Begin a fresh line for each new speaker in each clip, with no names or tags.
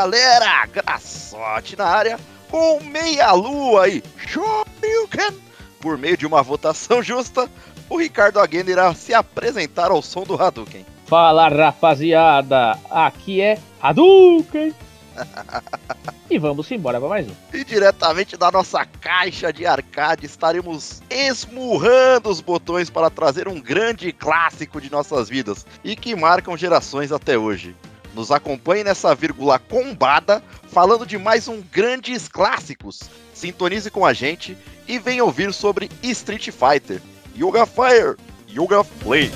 Galera, Graçote na área com meia lua aí, Shoryuken. Por meio de uma votação justa, o Ricardo Aguena irá se apresentar ao som do Hadouken.
Fala rapaziada, aqui é Hadouken. e vamos embora para mais um.
E diretamente da nossa caixa de arcade estaremos esmurrando os botões para trazer um grande clássico de nossas vidas e que marcam gerações até hoje. Nos acompanhe nessa vírgula combada, falando de mais um grandes clássicos. Sintonize com a gente e venha ouvir sobre Street Fighter, Yoga Fire, Yoga Play.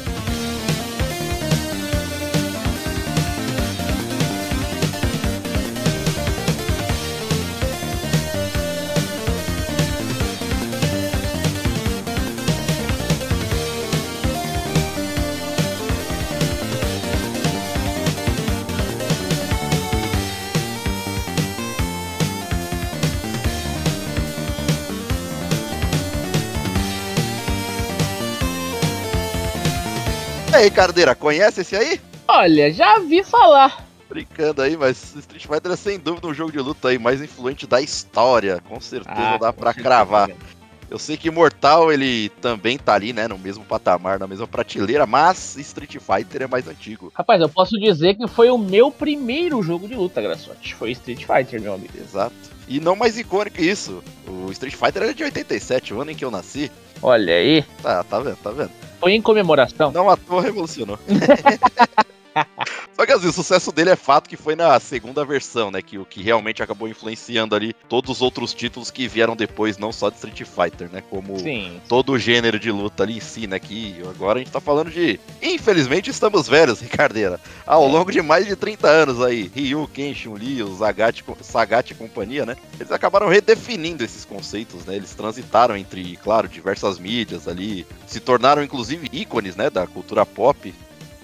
Aí, Cardeira, conhece esse aí?
Olha, já vi falar.
Brincando aí, mas Street Fighter é sem dúvida um jogo de luta aí mais influente da história. Com certeza
Ah,
dá pra cravar. Eu sei que Mortal ele também tá ali, né, no mesmo patamar, na mesma prateleira, mas Street Fighter é mais antigo.
Rapaz, eu posso dizer que foi o meu primeiro jogo de luta, Graçote. Foi Street Fighter, meu amigo.
Exato. E não mais icônico que isso. O Street Fighter é de 87, o ano em que eu nasci.
Olha aí.
Tá, tá vendo, tá vendo?
Foi em comemoração.
Não à toa revolucionou. Só que assim, o sucesso dele é fato que foi na segunda versão, né? Que o que realmente acabou influenciando ali todos os outros títulos que vieram depois, não só de Street Fighter, né? Como
Sim.
todo o gênero de luta ali em si, né? Que agora a gente tá falando de. Infelizmente estamos velhos, Ricardeira. Ao
É.
longo de mais de 30 anos aí, Ryu, Ken, Chun-Li, o Sagat e companhia, né? Eles acabaram redefinindo esses conceitos, né? Eles transitaram entre, claro, diversas mídias ali, se tornaram inclusive ícones, né? Da cultura pop.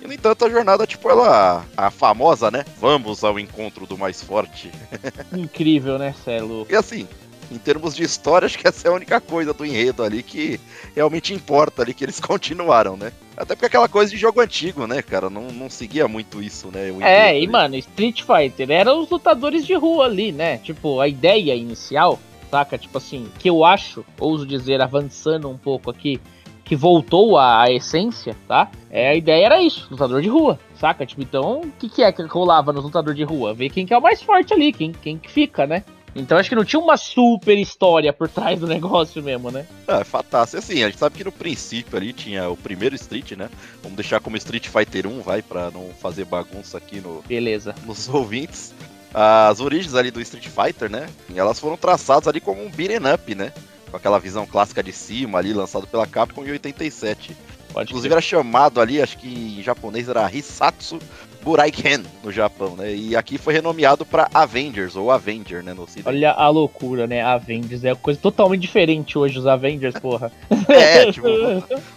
E, no entanto, a jornada, tipo, ela. A famosa, né? Vamos ao encontro do mais forte.
Incrível, né, Celo?
E assim, em termos de história, acho que essa é a única coisa do enredo ali que realmente importa ali, que eles continuaram, né? Até porque aquela coisa de jogo antigo, né, cara? Não, não seguia muito isso, né?
É, e
ali.
mano, Street Fighter eram os lutadores de rua ali, né? Tipo, a ideia inicial, saca? Tipo assim, que eu acho, ouso dizer, avançando um pouco aqui, que voltou à, à essência, tá? É, a ideia era isso, lutador de rua, saca? Tipo, então, o que, que é que rolava nos lutador de rua? Ver quem que é o mais forte ali, quem, quem que fica, né? Então acho que não tinha uma super história por trás do negócio mesmo, né?
Ah, é fantástico. Assim, a gente sabe que no princípio ali tinha o primeiro Street, né? Vamos deixar como Street Fighter 1, vai, pra não fazer bagunça aqui no,
Beleza.
nos ouvintes. As origens ali do Street Fighter, né? Elas foram traçadas ali como um beat'em up, né? Com aquela visão clássica de cima ali, lançado pela Capcom em 87.
Pode
Inclusive
crer.
era chamado ali, acho que em japonês era Hisatsu Buraiken no Japão, né? E aqui foi renomeado para Avengers, ou Avenger, né? No ocidente.
Olha a loucura, né? Avengers é coisa totalmente diferente hoje, os Avengers, porra.
É, tipo,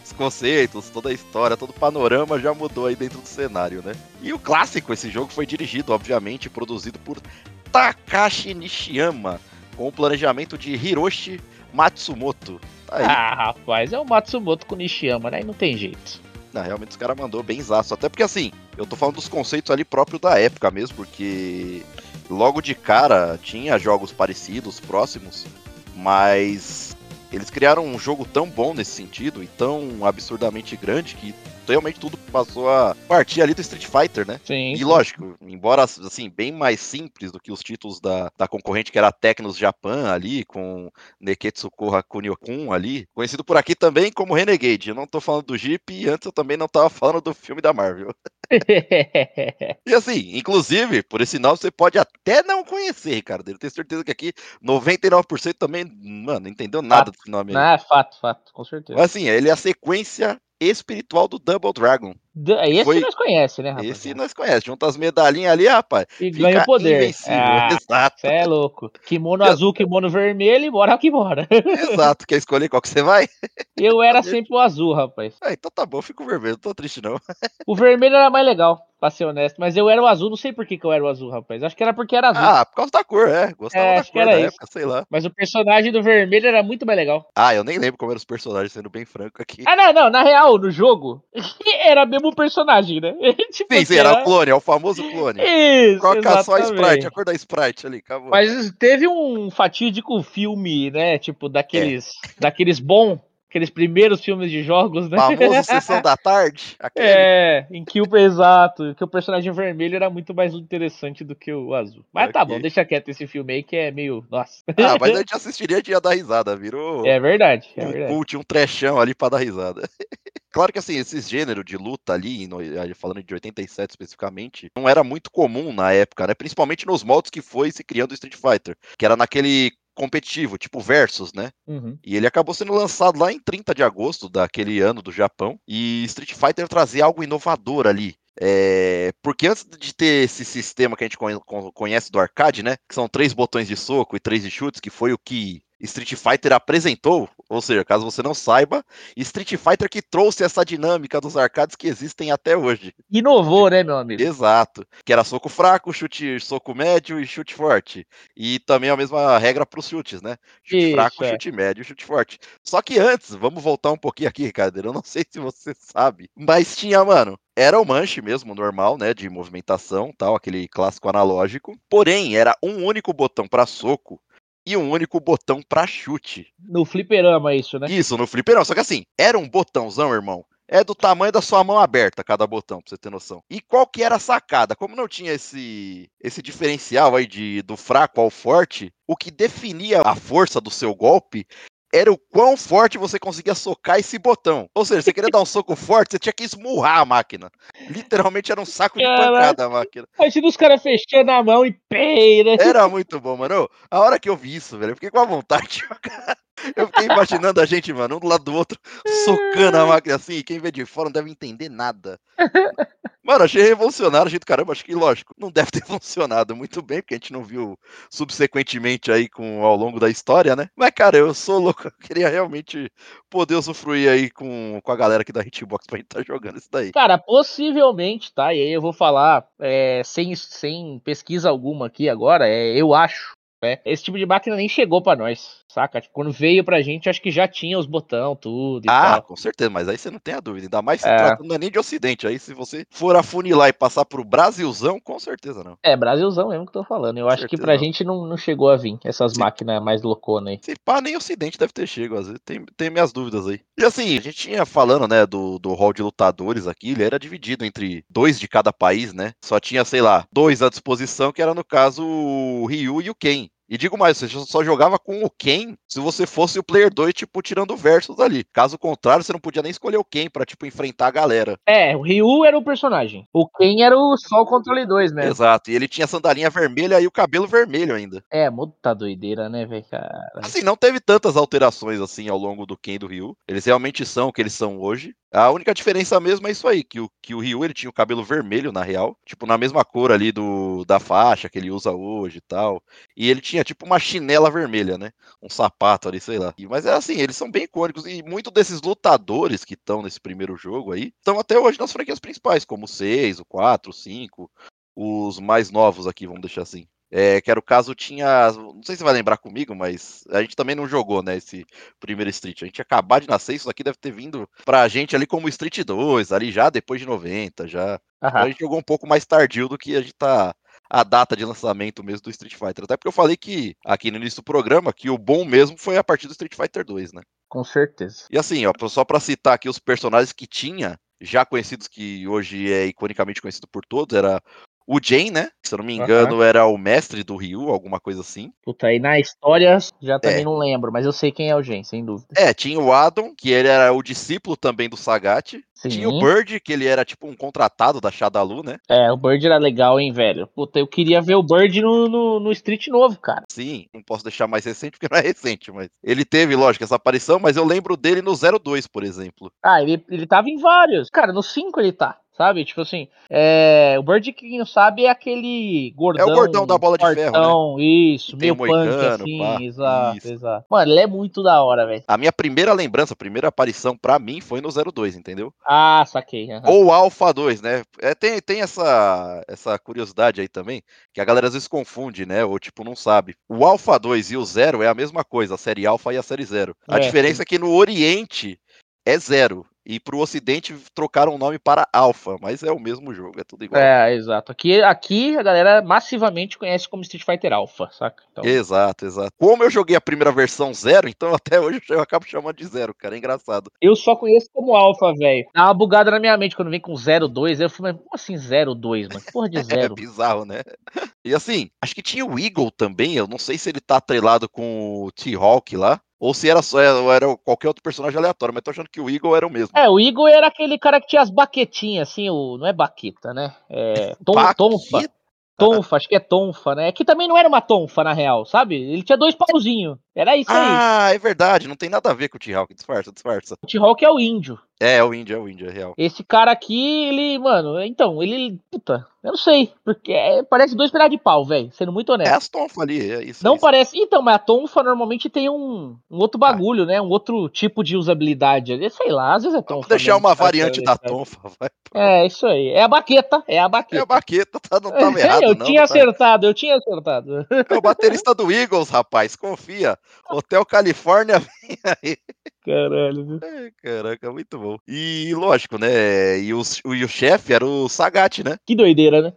os conceitos, toda a história, todo o panorama já mudou aí dentro do cenário, né? E o clássico, esse jogo foi dirigido, obviamente, produzido por Takashi Nishiyama, com o planejamento de Hiroshi Matsumoto. Tá aí.
Ah, rapaz, é o Matsumoto com Nishiyama, né? E não tem jeito.
Não, realmente os caras mandou bem zaço. Até porque assim, eu tô falando dos conceitos ali próprios da época mesmo, porque logo de cara tinha jogos parecidos, próximos, mas eles criaram um jogo tão bom nesse sentido e tão absurdamente grande que realmente tudo passou a partir ali do Street Fighter, né?
Sim.
E lógico, embora assim, bem mais simples do que os títulos da, da concorrente, que era a Tecnos Japan ali, com Neketsu Koha Kunio-kun ali, conhecido por aqui também como Renegade. Eu não tô falando do Jeep e antes eu também não tava falando do filme da Marvel. E assim, inclusive, por esse nome você pode até não conhecer, Ricardo. Eu tenho certeza que aqui 99% também, mano, não entendeu nada desse nome aí.
ah, fato, fato, com certeza.
Mas assim, ele é a sequência espiritual do Double Dragon.
D- Esse
foi-
nós conhecemos, né, rapaz?
Esse nós conhecemos. Junta as medalhinhas ali, rapaz.
E ganha poder.
invencível.
Ah,
Exato.
cê é louco. Kimono azul, kimono vermelho e bora que bora.
Exato. Quer escolher qual que você vai?
Eu era sempre o azul, rapaz.
Ah, então tá bom, fico vermelho, não tô triste não.
O vermelho era mais legal. Pra ser honesto. Mas eu era o azul, não sei por que, que eu era o azul, rapaz. Acho que era porque era azul.
Ah, por causa da cor, é. Gostava
É,
da
acho que
cor da
isso.
época, sei lá.
Mas o personagem do vermelho era muito mais legal.
Ah, eu nem lembro como eram os personagens, sendo bem franco aqui.
Ah, não, não. Na real, no jogo, era mesmo o personagem, né? tipo,
Sim, sim,
assim,
era o clone, é o famoso clone.
Isso,
Coloca só a Sprite,
exatamente.
a cor da Sprite ali, acabou.
Mas teve um fatídico filme, né? Tipo, daqueles.
É.
Daqueles bons. Aqueles primeiros filmes de jogos, né?
Famoso Sessão da Tarde, aquele.
É, em que o exato, que o personagem vermelho era muito mais interessante do que o azul. Mas tá
Ok.
bom, deixa quieto esse filme aí que é meio. Nossa.
Ah, mas a gente assistiria e ia dar risada, virou
É verdade, é
um
verdade.
cult, um trechão ali pra dar risada. Claro que assim, esses gêneros de luta ali falando de 87 especificamente, não era muito comum na época, né? Principalmente nos moldes que foi se criando o Street Fighter, que era naquele competitivo, tipo Versus, né?
Uhum.
E ele acabou sendo lançado lá em 30 de agosto daquele ano do Japão. E Street Fighter trazia algo inovador ali. É, porque antes de ter esse sistema que a gente conhe- con- conhece do arcade, né? Que são três botões de soco e três de chutes, que foi o que Street Fighter apresentou. Ou seja, caso você não saiba, Street Fighter que trouxe essa dinâmica dos arcades que existem até hoje.
Inovou, né, meu amigo?
Exato. Que era soco fraco, chute, soco médio e chute forte. E também a mesma regra para os chutes, né? Chute
Isso,
fraco,
é.
chute médio chute forte. Só que antes, vamos voltar um pouquinho aqui, Ricardo. Eu não sei se você sabe, mas tinha, mano. Era o manche mesmo, normal, né? De movimentação, tal, aquele clássico analógico. Porém, era um único botão para soco e um único botão para chute.
No fliperama, isso, né?
Isso, no fliperão. Só que assim, era um botãozão, irmão. É do tamanho da sua mão aberta, cada botão, pra você ter noção. E qual que era a sacada? Como não tinha esse, esse diferencial aí de, do fraco ao forte, o que definia a força do seu golpe era o quão forte você conseguia socar esse botão. Ou seja, você queria dar um soco forte, você tinha que esmurrar a máquina. Literalmente era um saco de
Caraca.
pancada a máquina.
Imagina os caras fechando a mão e peira.
Era muito bom, mano. A hora que eu vi isso, velho, eu fiquei com a vontade. Eu fiquei imaginando a gente, mano, um do lado do outro, socando a máquina assim, e quem vê de fora não deve entender nada. Mano, achei revolucionário, gente, caramba, acho que, lógico, não deve ter funcionado muito bem, porque a gente não viu subsequentemente aí com, ao longo da história, né? Mas, cara, eu sou louco, eu queria realmente poder usufruir aí com, com a galera aqui da Hitbox pra gente estar jogando isso daí.
Cara, possivelmente, tá? E aí eu vou falar é, sem, sem pesquisa alguma aqui agora, é, eu acho. Né? Esse tipo de máquina nem chegou pra nós, saca? Tipo, quando veio pra gente, acho que já tinha os botão, tudo e
Ah,
tal.
com certeza, mas aí você não tem a dúvida. Ainda mais se
É.
tratando não é nem de Ocidente. Aí se você for afunilar e passar pro Brasilzão, com certeza não.
É, Brasilzão mesmo que eu tô falando. Eu acho que pra
não.
gente não, não chegou a vir essas
Sim.
máquinas mais louconas aí.
Se pá, nem Ocidente deve ter chego, às vezes tem, tem minhas dúvidas aí. E assim, a gente tinha falando, né, do, do hall de lutadores aqui, ele era dividido entre dois de cada país, né? Só tinha, sei lá, dois à disposição, que era no caso o Ryu e o Ken. E digo mais, você só jogava com o Ken se você fosse o player 2, tipo, tirando versus ali. Caso contrário, você não podia nem escolher o Ken pra, tipo, enfrentar a galera.
É, o Ryu era o personagem. O Ken era o, só o controle 2, né?
Exato. E ele tinha a sandalinha vermelha e o cabelo vermelho ainda.
É, muita doideira, né, velho? cara?
Assim, não teve tantas alterações assim ao longo do Ken e do Ryu. Eles realmente são o que eles são hoje. A única diferença mesmo é isso aí, que o, que o Ryu ele tinha o cabelo vermelho, na real. Tipo, na mesma cor ali do, da faixa que ele usa hoje e tal. E ele tinha tipo uma chinela vermelha, né? Um sapato ali, sei lá. E- mas é assim, eles são bem icônicos. E muitos desses lutadores que estão nesse primeiro jogo aí, estão até hoje nas franquias principais, como o 6, o 4, o 5. Os mais novos aqui, vamos deixar assim. É, que era o caso, tinha. Não sei se você vai lembrar comigo, mas a gente também não jogou, né? Esse primeiro Street. A gente ia acabar de nascer, isso aqui deve ter vindo pra gente ali como Street 2, ali já depois de 90, já. Então a gente jogou um pouco mais tardio do que a gente tá. A data de lançamento mesmo do Street Fighter. Até porque eu falei que, aqui no início do programa, que o bom mesmo foi a partir do Street Fighter 2, né?
Com certeza.
E assim, ó, só pra citar aqui os personagens que tinha, já conhecidos, que hoje é iconicamente conhecido por todos, era o Jane, né? Se eu não me engano, era o mestre do Ryu, alguma coisa assim.
Puta, aí na história já também
É.
não lembro, mas eu sei quem é o Gen, sem dúvida.
É, tinha o Adam, que ele era o discípulo também do Sagat.
Sim.
Tinha o Bird, que ele era tipo um contratado da Shadalu, né?
É, o Bird era legal, hein, velho? Puta, eu queria ver o Bird no, no, no Street novo, cara.
Sim, não posso deixar mais recente porque não é recente, mas ele teve, lógico, essa aparição, mas eu lembro dele no 02, por exemplo.
Ah, ele, ele tava em vários. Cara, no 5 ele tá. Sabe? Tipo assim, é... o Bird, quem não sabe, é aquele gordão.
É o gordão da bola de
fortão,
ferro, né?
Isso,
Que tem
meio punk,
moicano,
assim,
pá,
exato,
isso.
exato. Mano, ele é muito da hora, velho.
A minha primeira lembrança, a primeira aparição pra mim foi no 02, entendeu?
Ah, saquei. aham.
Ou Alpha 2, né? É, tem tem essa, essa curiosidade aí também, que a galera às vezes confunde, né? Ou tipo, não sabe. O Alpha 2 e o Zero é a mesma coisa, a série Alpha e a série Zero. A
É,
diferença é que no Oriente é Zero. E pro Ocidente trocaram o nome para Alpha, mas é o mesmo jogo, é tudo igual.
É, exato. Aqui, aqui a galera massivamente conhece como Street Fighter Alpha, saca? Então,
Exato, exato. Como eu joguei a primeira versão zero, então até hoje eu acabo chamando de zero, cara. É engraçado.
eu só conheço como Alpha, velho. Dá uma bugada na minha mente quando vem com 02. Eu falei, mas como assim 02, mano? Que Porra de
É
zero.
bizarro, né? E assim, acho que tinha o Eagle também. Eu não sei se ele tá atrelado com o T-Hawk lá. Ou se era só ou era qualquer outro personagem aleatório, mas tô achando que o Eagle era o mesmo.
É, o Igor era aquele cara que tinha as baquetinhas, assim, o, não é baqueta, né? É, tom, tonfa. Tonfa, acho que é tonfa, né? Que também não era uma tonfa, na real, sabe? Ele tinha dois pauzinhos. Era isso aí.
Ah, é verdade, não tem nada a ver com o T-Hawk, disfarça, disfarça.
O T-Hawk é o índio.
É, é o índio, é o índio, é real.
Esse cara aqui, ele, mano, então, ele, puta, eu não sei, porque é- parece dois pedaços de pau, velho, sendo muito
É
honesto.
as tonfas ali, é isso.
Não
é isso.
parece. Então, mas a tonfa normalmente tem um, um outro bagulho, né? Um outro tipo de usabilidade ali. Sei lá, às vezes é tonfa.
Vamos deixar
mesmo,
uma
sabe?
variante da
É,
tonfa, vai.
É, isso aí. É a baqueta, é a
É
baqueta.
a baqueta, tá, não tava errado,
eu
não.
tinha
não tá-
acertado, eu tinha acertado.
É o baterista do Eagles, rapaz, confia. Hotel Califórnia vem aí.
Caralho, viu?
É, Caraca, muito bom. E lógico, né? E o, o, e o chefe era o Sagat, né?
Que doideira, né?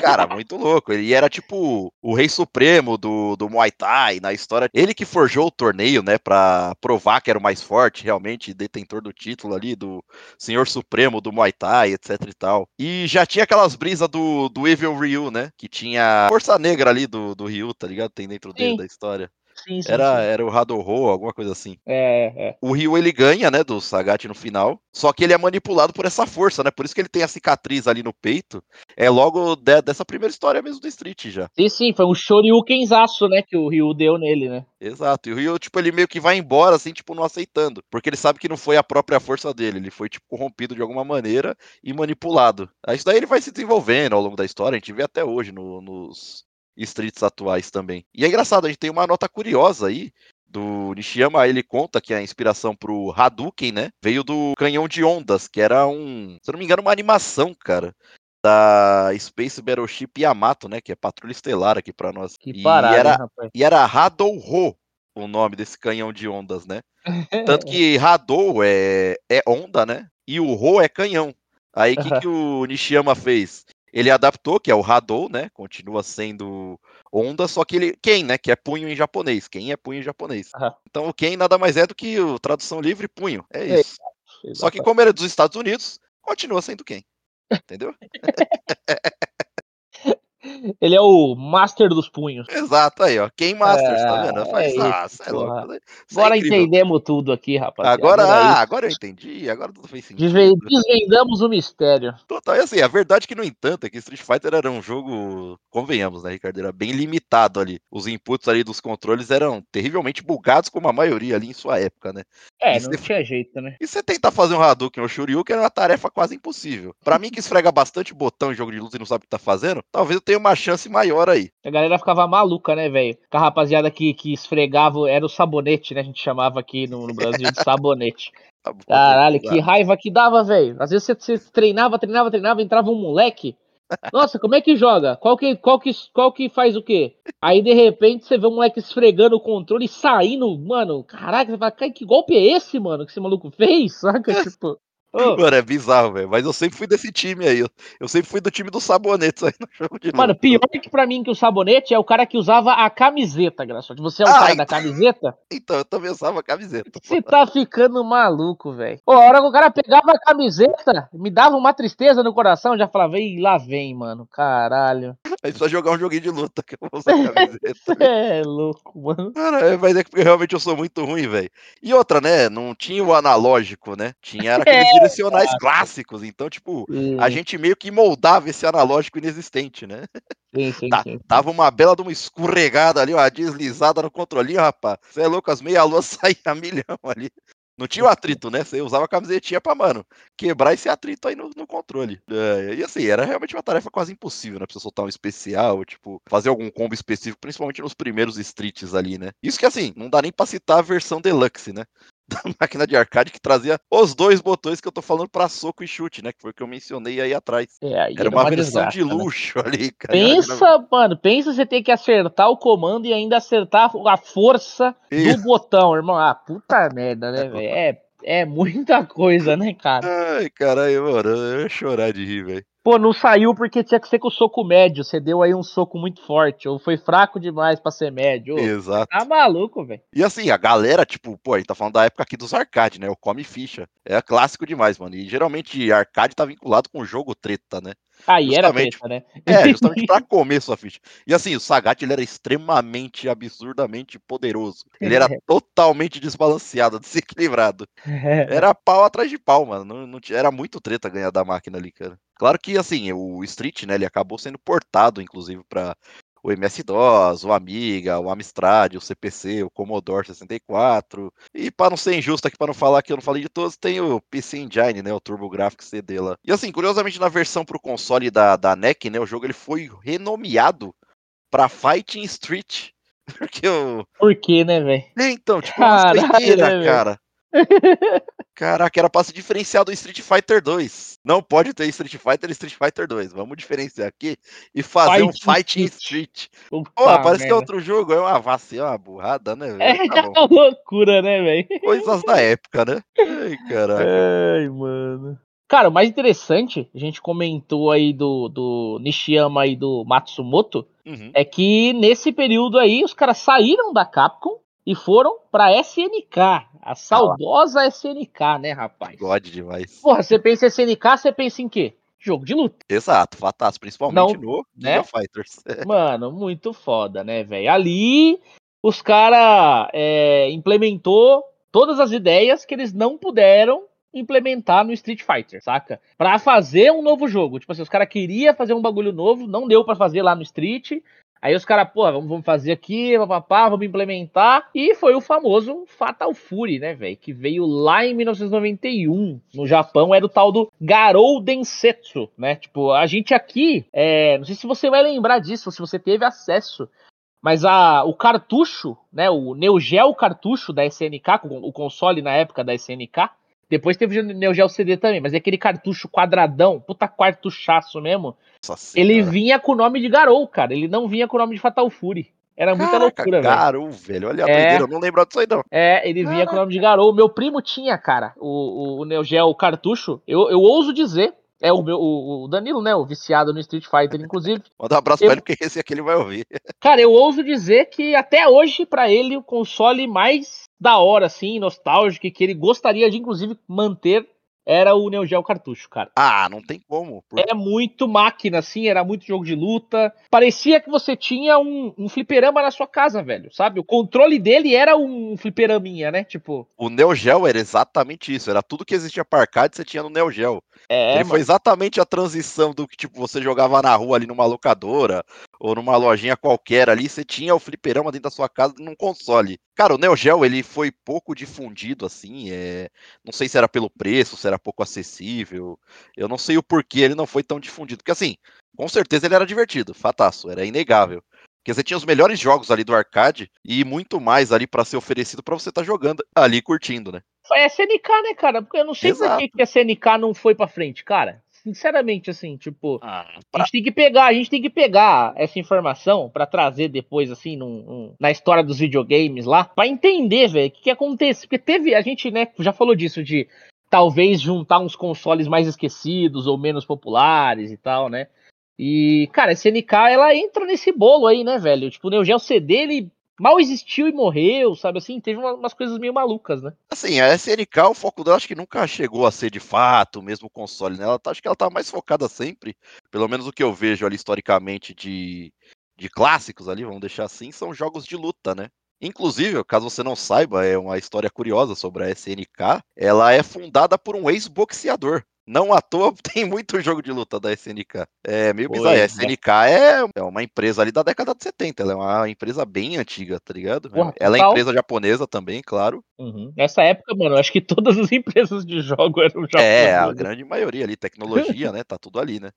Cara, muito louco. Ele era tipo o rei supremo do, do Muay Thai na história. Ele que forjou o torneio, né? Pra provar que era o mais forte, realmente, detentor do título ali, do senhor supremo do Muay Thai, etc e tal. E já tinha aquelas brisas do, do Evil Ryu, né? Que tinha força negra ali do, do Ryu, tá ligado? Tem dentro dele
Sim.
da história.
Sim, sim.
Era,
sim.
era o Hadouho, alguma coisa assim.
É, é.
O Ryu ele ganha, né, do Sagat no final, só que ele é manipulado por essa força, né? Por isso que ele tem a cicatriz ali no peito. É logo de- dessa primeira história mesmo do Street já.
Sim, sim, foi um shoryukenzaço, né? Que o Ryu deu nele, né?
Exato. E o Ryu, tipo, ele meio que vai embora, assim, tipo, não aceitando. Porque ele sabe que não foi a própria força dele. Ele foi, tipo, corrompido de alguma maneira e manipulado. Aí isso daí ele vai se desenvolvendo ao longo da história. A gente vê até hoje no- nos streets atuais também. E é engraçado, a gente tem uma nota curiosa aí. Do Nishiyama, ele conta que a inspiração pro Hadouken, né? Veio do canhão de ondas, que era um, se eu não me engano, uma animação, cara. Da Space Battleship Yamato, né? Que é Patrulha Estelar aqui pra nós.
Que
e
parada,
era,
hein, rapaz.
e era Hadouho o nome desse canhão de ondas, né? Tanto que Hadou é, é onda, né? E o Ho é canhão. Aí o que, que o Nishiyama fez? Ele adaptou, que é o Hadou, né? Continua sendo onda, só que ele. Ken, né? Que é punho em japonês. Ken é punho em japonês.
Aham.
Então o Ken nada mais é do que o tradução livre punho. É
É,
isso. Só que como ele é dos Estados Unidos, continua sendo Ken. Entendeu?
Ele é o master dos punhos.
Exato, aí, ó. Ken Masters, tá
É,
vendo?
é
Faz, ah,
isso,
é louco. né? É
Agora
incrível.
entendemos tudo aqui, rapaziada.
Agora,
Era
ah,
isso.
agora eu entendi, agora tudo fez sentido.
Desven- Desvendamos o mistério.
Total, e assim, a verdade que, no entanto, é que Street Fighter era um jogo, convenhamos, né, Ricardo? Era bem limitado ali. Os inputs ali dos controles eram terrivelmente bugados, como a maioria ali em sua época, né?
É,
Isso
não
é-
tinha jeito, né?
E você tentar fazer um Hadouken ou Shoryuken era uma tarefa quase impossível. Pra mim, que esfrega bastante botão em jogo de luta e não sabe o que tá fazendo, talvez eu tenha uma chance maior aí.
A galera ficava maluca, né, velho? Com a rapaziada que, que esfregava, era o sabonete, né? A gente chamava aqui no, no Brasil de sabonete.
Tá
Caralho, que raiva que dava, velho. Às vezes você, você treinava, treinava, treinava, entrava um moleque. Nossa, como é que joga? Qual que, qual que, qual que faz o quê? Aí de repente você vê um moleque esfregando o controle e saindo, mano. Caraca, você fala, "Cara, que golpe é esse, mano? Que esse maluco fez? Saca? Tipo. Ô,
Mano, é bizarro, velho. Mas eu sempre fui desse time aí. Eu, eu sempre fui do time dos sabonetes aí no jogo de.
Mano, pior que pra mim que o sabonete é o cara que usava a camiseta, Graçote. Você é o
Ah,
cara
então-
da camiseta?
Então, eu também usava a camiseta.
Você tá ficando maluco, velho. Pô, a hora que o cara pegava a camiseta, me dava uma tristeza no coração, já falava, Ih, lá vem, mano. Caralho.
Aí só jogar um joguinho de luta que eu vou usar a camiseta.
É louco, mano.
Cara, é, mas é porque realmente eu sou muito ruim, velho. E outra, né? Não tinha o analógico, né? Tinha era aqueles
É,
direcionais
cara.
clássicos. Então, tipo,
Sim,
a gente meio que moldava esse analógico inexistente, né?
sim, sim,
Tá,
sim.
Tava uma bela de uma escorregada ali, uma deslizada no controlinho, rapaz. Você é louco, as meia-luas saíam a milhão ali. Não tinha o atrito, né? Você usava a camisetinha pra, mano, quebrar esse atrito aí no, no controle. É, e assim, era realmente uma tarefa quase impossível, né? Pra você soltar um especial, tipo, fazer algum combo específico, principalmente nos primeiros streets ali, né? Isso que assim, não dá nem pra citar a versão deluxe, né? Da máquina de arcade que trazia os dois botões que eu tô falando para soco e chute, né? Que foi o que eu mencionei aí atrás. É, aí era, uma, uma versão de né? luxo né? ali,
cara. Pensa, mano, pensa você ter que acertar o comando e ainda acertar a força Isso. do botão, irmão. Ah, puta merda, né, velho? É, é muita coisa, né, cara?
Ai, caralho, mano, eu ia chorar de rir, velho.
Pô, não saiu porque tinha que ser com o soco médio. Você deu aí um soco muito forte. Ou foi fraco demais pra ser médio.
Exato.
Tá maluco, velho.
E assim, a galera, tipo, pô, a gente tá falando da época aqui dos arcade, né? O Come Ficha. É clássico demais, mano. E geralmente arcade tá vinculado com o jogo treta, né?
Aí era treta, né?
É, justamente pra comer sua ficha. E assim, o Sagat ele era extremamente, absurdamente poderoso. Ele era totalmente desbalanceado, desequilibrado. Era pau atrás de pau, mano. Não, não, era muito treta ganhar da máquina ali, cara. Claro que, assim, o Street, né, ele acabou sendo portado, inclusive, para o MS-DOS, o Amiga, o Amstrad, o CPC, o Commodore 64. E para não ser injusto aqui, para não falar que eu não falei de todos, tem o PC Engine, né, o TurboGrafx CD lá. E assim, curiosamente, na versão para o console da, da NEC, né, o jogo ele foi renomeado para Fighting Street. Porque o...
Por quê, né, velho? É,
então, tipo, uma né, cara. Caraca, era pra se diferenciar do Street Fighter 2. Não pode ter Street Fighter e Street Fighter 2. Vamos diferenciar aqui e fazer Fight um Fighting Street. Street. Pô, parece que é outro jogo. É uma vacina, uma burrada, né?
Véio? É tá uma loucura, né, velho?
Coisas da época, né? Ai, caraca.
Ai, mano. Cara, o mais interessante, a gente comentou aí do, do Nishiyama e do Matsumoto, uhum. é que nesse período aí os caras saíram da Capcom e foram pra SNK, a saudosa ah, SNK, né, rapaz?
God demais.
Porra, você pensa em SNK, você pensa em quê? Jogo de luta.
Exato, fataço, principalmente Não, no né? Fighters.
Mano, muito foda, né, velho? Ali, os caras é, implementou todas as ideias que eles não puderam implementar no Street Fighter, saca? Para fazer um novo jogo. Tipo assim, os caras queriam fazer um bagulho novo, não deu para fazer lá no Street. Aí os caras, pô, vamos, fazer aqui, papapá, vamos implementar. E foi o famoso Fatal Fury, né, velho? Que veio lá em 1991. No Japão era o tal do Garou Densetsu, né? Tipo, a gente aqui, é, não sei se você vai lembrar disso, se você teve acesso. Mas a, o cartucho, né, o Neo Geo cartucho da SNK, o console na época da SNK, depois teve o Neo Geo CD também, mas é aquele cartucho quadradão, puta cartuchaço mesmo. Nossa ele senhora. vinha com o nome de Garou, cara. Ele não vinha com o nome de Fatal Fury. Era muita Caraca, loucura, velho.
Garou, velho. Olha a é, eu não lembro disso aí, não.
É, ele vinha Caraca. com o nome de Garou. Meu primo tinha, cara, o, o, o Neo Geo cartucho. Eu, eu ouso dizer é o meu, o, Danilo, né? O viciado no Street Fighter, inclusive.
Manda um abraço eu, pra ele, porque esse aqui ele vai ouvir.
Cara, eu ouso dizer que até hoje, para ele, o console mais da hora, assim, nostálgico, que ele gostaria de, inclusive, manter era o Neo Geo cartucho, cara.
Ah, não tem como.
Por... É muito máquina, assim, era muito jogo de luta. Parecia que você tinha um, um fliperama na sua casa, velho, sabe? O controle dele era um fliperaminha, né? Tipo.
O Neo Geo era exatamente isso. Era tudo que existia para arcade, você tinha no Neo Geo. É, Ele mano. foi exatamente a transição do que, tipo, você jogava na rua ali numa locadora, ou numa lojinha qualquer ali, você tinha o fliperama dentro da sua casa num console. Cara, o Neo Geo, ele foi pouco difundido, assim, é... não sei se era pelo preço, se era pouco acessível, eu não sei o porquê ele não foi tão difundido, porque assim, com certeza ele era divertido, fataço, era inegável. Porque você tinha os melhores jogos ali do arcade e muito mais ali para ser oferecido para você estar tá jogando ali curtindo, né?
É SNK, né, cara? Porque eu não sei Exato. por que, que a SNK não foi para frente, cara. Sinceramente, assim, tipo, ah, pra... a gente tem que pegar, a gente tem que pegar essa informação para trazer depois, assim, num, num, na história dos videogames lá, para entender, velho, o que, que acontece. Porque teve, a gente, né, já falou disso, de talvez juntar uns consoles mais esquecidos ou menos populares e tal, né? E, cara, a SNK, ela entra nesse bolo aí, né, velho? Tipo, o Neo Geo CD, ele mal existiu e morreu, sabe assim? Teve umas coisas meio malucas, né?
Assim, a SNK, o foco dela acho que nunca chegou a ser de fato o mesmo console, né? Ela, tá, acho que ela tá mais focada sempre, pelo menos o que eu vejo ali historicamente de, de clássicos ali, vamos deixar assim, são jogos de luta, né? Inclusive, caso você não saiba, é uma história curiosa sobre a SNK. Ela é fundada por um ex-boxeador. Não à toa tem muito jogo de luta da SNK. É meio pois bizarro. A SNK é. é uma empresa ali da década de 70. Ela é uma empresa bem antiga, tá ligado? Porra, ela é empresa japonesa também, claro.
Uhum. Nessa época, mano, acho que todas as empresas de jogo eram
japonesas. É, a grande maioria ali. Tecnologia, né? Tá tudo ali, né?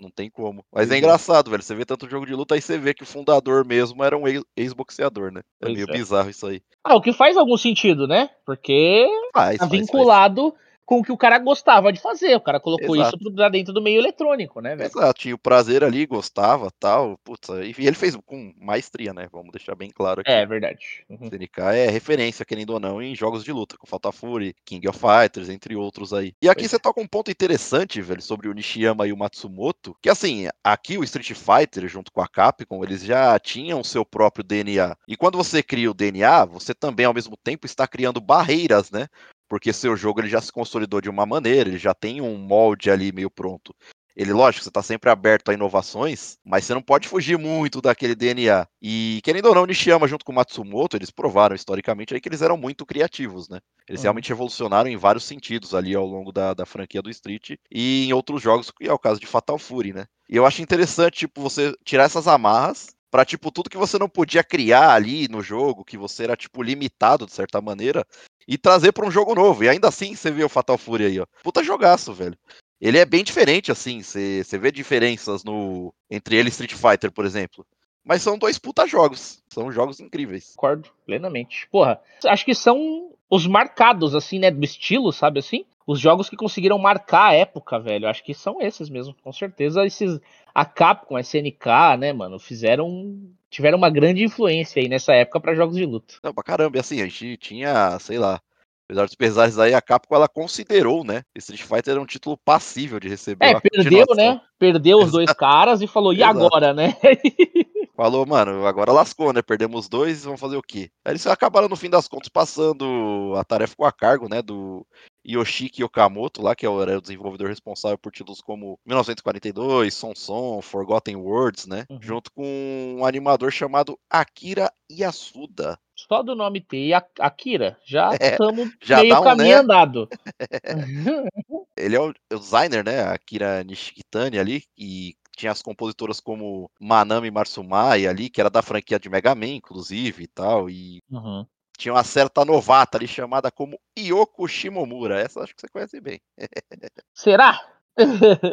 Não tem como. Mas é engraçado, velho. Você vê tanto jogo de luta, aí você vê que o fundador mesmo era um ex-boxeador, né? É pois meio é. bizarro isso aí.
Ah, o que faz algum sentido, né? Porque faz, tá vinculado. Faz com o que o cara gostava de fazer. O cara colocou Exato. isso pra dentro do meio eletrônico, né, velho?
Exato, tinha o prazer ali, gostava tal. Putz, e ele fez com maestria, né? Vamos deixar bem claro aqui.
É verdade.
Uhum. CNK é referência, querendo ou não, em jogos de luta, com Fatal Fury, King of Fighters, entre outros aí. E aqui pois você é. toca um ponto interessante, velho, sobre o Nishiyama e o Matsumoto, que assim, aqui o Street Fighter, junto com a Capcom, eles já tinham o seu próprio DNA. E quando você cria o DNA, você também, ao mesmo tempo, está criando barreiras, né? Porque seu jogo ele já se consolidou de uma maneira, ele já tem um molde ali meio pronto. Ele, lógico, você está sempre aberto a inovações, mas você não pode fugir muito daquele DNA. E, querendo ou não, Nishiyama junto com o Matsumoto, eles provaram historicamente aí que eles eram muito criativos, né? Eles uhum. realmente evolucionaram em vários sentidos ali ao longo da, da franquia do Street e em outros jogos, que é o caso de Fatal Fury, né? E eu acho interessante, tipo, você tirar essas amarras para tipo tudo que você não podia criar ali no jogo, que você era tipo limitado de certa maneira, e trazer para um jogo novo. E ainda assim você vê o Fatal Fury aí, ó. Puta jogaço, velho. Ele é bem diferente, assim, você vê diferenças no entre ele e Street Fighter, por exemplo. Mas são dois puta jogos. São jogos incríveis.
Concordo plenamente. Porra, acho que são os marcados, assim, né? Do estilo, sabe assim? Os jogos que conseguiram marcar a época, velho. Acho que são esses mesmo. Com certeza, esses. A Capcom, a SNK, né, mano, fizeram tiveram uma grande influência aí nessa época para jogos de luta.
Não, pra caramba, e assim, a gente tinha, sei lá, apesar dos pesares aí, a Capcom ela considerou, né? Street Fighter era um título passível de receber.
É, perdeu, né? Perdeu os dois caras e falou, e agora, né?
Falou, mano, agora lascou, né? Perdemos dois, vamos fazer o quê? Aí eles acabaram, no fim das contas, passando a tarefa com a cargo, né? Do Yoshiki Okamoto, lá, que era o desenvolvedor responsável por títulos como 1942, Son Son, Forgotten Words, né? Uhum. Junto com um animador chamado Akira Yasuda.
Só do nome ter Akira, já estamos é, meio um, caminho né? andado.
Ele é o, é o, designer, né? Akira Nishikitani ali, e tinha as compositoras como Manami Marsumai ali, que era da franquia de Mega Man, inclusive, e tal, e uhum tinha uma certa novata ali chamada como Yoko Shimomura. Essa acho que você conhece bem.
Será?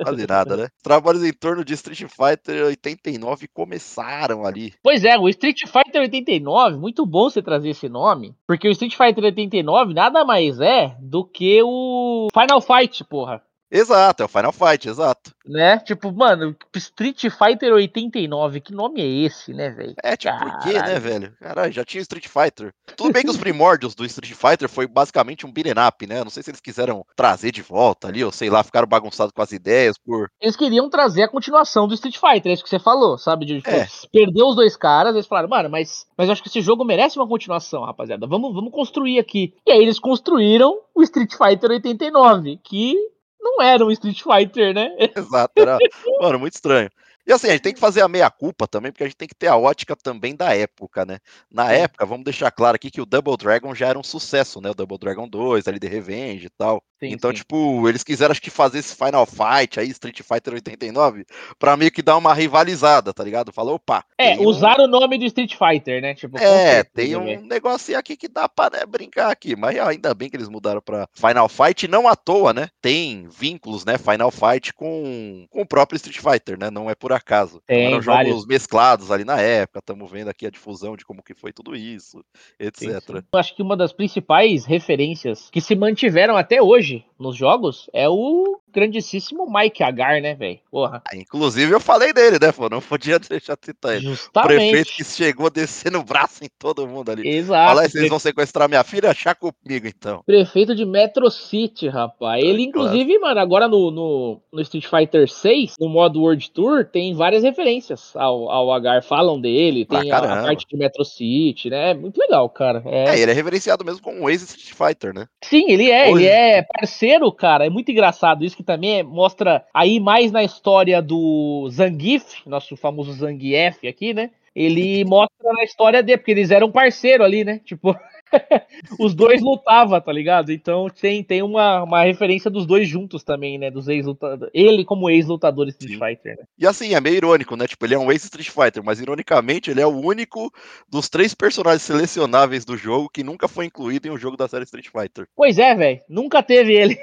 Quase nada, né? Trabalhos em torno de Street Fighter 89 começaram ali.
Pois é, o Street Fighter 89, muito bom você trazer esse nome, porque o Street Fighter 89 nada mais é do que o Final Fight, porra.
Exato, é o Final Fight, exato.
Né? Tipo, mano, Street Fighter 89, que nome é esse, né, velho?
É, tipo, Caralho. por quê, né, velho? Caralho, já tinha Street Fighter. Tudo bem que os primórdios do Street Fighter foi basicamente um beat'em up, né? Não sei se eles quiseram trazer de volta ali, ou sei lá, ficaram bagunçados com as ideias por...
Eles queriam trazer a continuação do Street Fighter, é isso que você falou, sabe? De é. perder os dois caras, eles falaram, mano, mas, mas eu acho que esse jogo merece uma continuação, rapaziada. Vamos, vamos construir aqui. E aí eles construíram o Street Fighter 89, que não era um Street Fighter, né?
Exato, era, mano, muito estranho. E assim, a gente tem que fazer a meia-culpa também, porque a gente tem que ter a ótica também da época, né? Na época, vamos deixar claro aqui que o Double Dragon já era um sucesso, né? O Double Dragon 2, ali de Revenge e tal. Sim, então, sim. tipo, eles quiseram acho que fazer esse Final Fight aí, Street Fighter 89, pra meio que dar uma rivalizada, tá ligado? Falou, opa.
É, usar um... o nome do Street Fighter, né?
Tipo, é, tem um ver. negocinho aqui que dá pra né, brincar aqui. Mas ainda bem que eles mudaram pra Final Fight, não à toa, né? Tem vínculos, né? Final Fight com, com o próprio Street Fighter, né? Não é por acaso. Tem, Eram vários. jogos mesclados ali na época, estamos vendo aqui a difusão de como que foi tudo isso, etc. Sim,
acho que uma das principais referências que se mantiveram até hoje hoje nos jogos é o grandíssimo Mike Agar, né, velho?
Ah, inclusive eu falei dele, né, pô? Não podia deixar de citar ele. Justamente. O prefeito que chegou descendo o braço em todo mundo ali.
Exato. Fala
aí, vocês vão sequestrar minha filha? Achar comigo, então.
Prefeito de Metro City, rapaz. Ele, inclusive, claro. mano, agora no, no, no, Street Fighter 6, no modo World Tour, tem várias referências ao, ao Agar. Falam dele, tem a, a, parte de Metro City, né? Muito legal, cara.
É, é ele é reverenciado mesmo como um ex-Street Fighter, né?
Sim, ele é. Hoje... Ele é parceiro, cara. É muito engraçado isso que também mostra aí mais na história do Zangief, nosso famoso Zangief aqui, né? Ele mostra na história dele, porque eles eram parceiro ali, né? Tipo. Os dois lutavam, tá ligado? Então tem, tem uma, uma referência dos dois juntos também, né? Dos ex-lutadores. Ele como ex-lutador Street Sim. Fighter, né?
E assim, é meio irônico, né? Tipo, ele é um ex-Street Fighter, mas ironicamente ele é o único dos três personagens selecionáveis do jogo que nunca foi incluído em um jogo da série Street Fighter.
Pois é, velho. Nunca teve ele.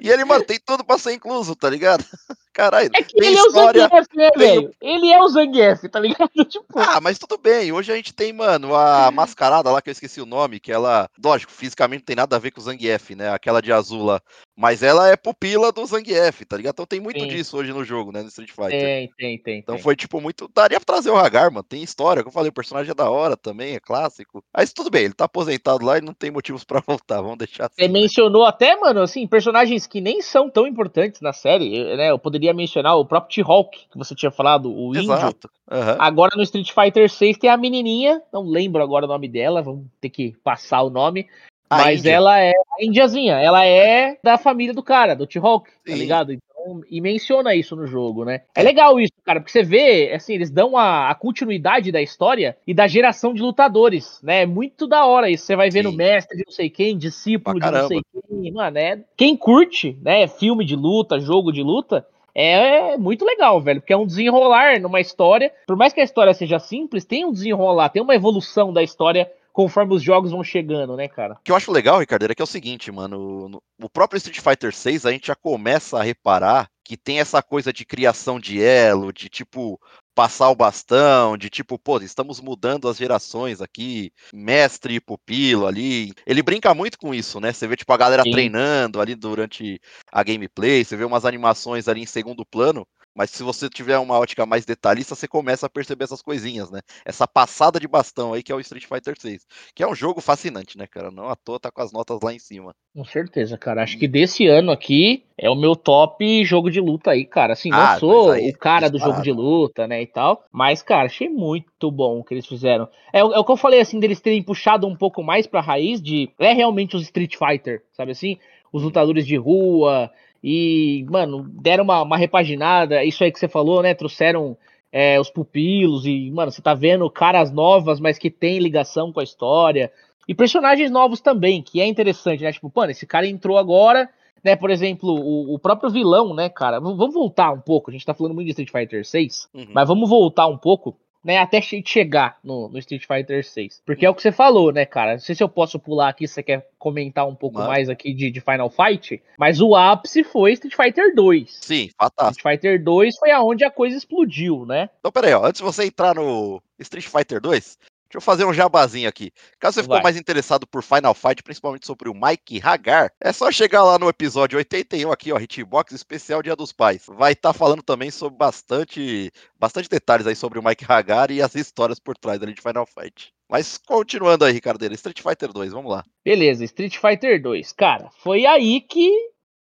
E ele, mano, tem tudo pra ser incluso, tá ligado? Caralho.
É que ele história, é o Zangief, né, velho? Ele é o Zangief, tá ligado?
Tipo... Ah, mas tudo bem. Hoje a gente tem, mano, a mascarada lá, que eu esqueci o nome, que ela, lógico, fisicamente não tem nada a ver com o Zangief, né? Aquela de azul lá. Mas ela é pupila do Zangief, tá ligado? Então tem muito Sim. disso hoje no jogo, né? No Street Fighter.
Tem, tem, tem.
Então
tem.
foi, tipo, muito. Daria pra trazer o Hagar, mano. Tem história, como eu falei, o personagem é da hora também, é clássico. Mas tudo bem, ele tá aposentado lá e não tem motivos para voltar. Vamos deixar assim.
Você né? mencionou até, mano, assim, personagens que nem são tão importantes na série, né? Eu poderia mencionar o próprio T-Hawk, que você tinha falado, o Exato. índio. Uhum. Agora no Street Fighter 6 tem a menininha, não lembro agora o nome dela, vamos ter que passar o nome. A mas Índia. ela é a indiazinha, ela é da família do cara, do T-Hawk, tá ligado? Então, e menciona isso no jogo, né? É legal isso, cara, porque você vê, assim, eles dão a, a continuidade da história e da geração de lutadores, né? É muito da hora isso. Você vai vendo mestre de não sei quem, discípulo de não sei quem, mano, é... Quem curte, né, filme de luta, jogo de luta, é muito legal, velho, porque é um desenrolar numa história. Por mais que a história seja simples, tem um desenrolar, tem uma evolução da história conforme os jogos vão chegando, né, cara?
O que eu acho legal, Ricardo, é que é o seguinte, mano, o próprio Street Fighter 6 a gente já começa a reparar que tem essa coisa de criação de elo, de tipo passar o bastão, de tipo, pô, estamos mudando as gerações aqui, mestre e pupilo ali. Ele brinca muito com isso, né? Você vê, tipo, a galera Sim. treinando ali durante a gameplay, você vê umas animações ali em segundo plano. Mas se você tiver uma ótica mais detalhista, você começa a perceber essas coisinhas, né? Essa passada de bastão aí que é o Street Fighter 6. Que é um jogo fascinante, né, cara? Não à toa tá com as notas lá em cima.
Com certeza, cara. Acho que desse ano aqui é o meu top jogo de luta aí, cara. Assim, não ah, sou aí, o cara do jogo de luta, né, e tal. Mas, cara, achei muito bom o que eles fizeram. É, é o que eu falei, assim, deles terem puxado um pouco mais pra raiz de... É realmente os Street Fighter, sabe assim? Os lutadores de rua, e, mano, deram uma, uma repaginada, isso aí que você falou, né? Trouxeram é, os pupilos e, mano, você tá vendo caras novas, mas que tem ligação com a história. E personagens novos também, que é interessante, né? Tipo, mano, esse cara entrou agora, né? Por exemplo, o, o próprio vilão, né, cara? Vamos voltar um pouco, a gente tá falando muito de Street Fighter 6, uhum. mas vamos voltar um pouco né, até chegar no, no, Street Fighter 6. Porque é o que você falou, né, cara? Não sei se eu posso pular aqui, se você quer comentar um pouco Mano. mais aqui de, de, Final Fight, mas o ápice foi Street Fighter 2.
Sim, fantástico.
Street Fighter 2 foi aonde a coisa explodiu, né?
Então, peraí, ó, antes de você entrar no Street Fighter 2, Deixa eu fazer um jabazinho aqui. Caso você ficou mais interessado por Final Fight, principalmente sobre o Mike Hagar, é só chegar lá no episódio 81 aqui, ó, Hitbox especial Dia dos Pais. Vai estar tá falando também sobre bastante, bastante detalhes aí sobre o Mike Hagar e as histórias por trás ali de Final Fight. Mas continuando aí, Ricardo, Street Fighter 2, vamos lá.
Beleza, Street Fighter 2. Cara, foi aí que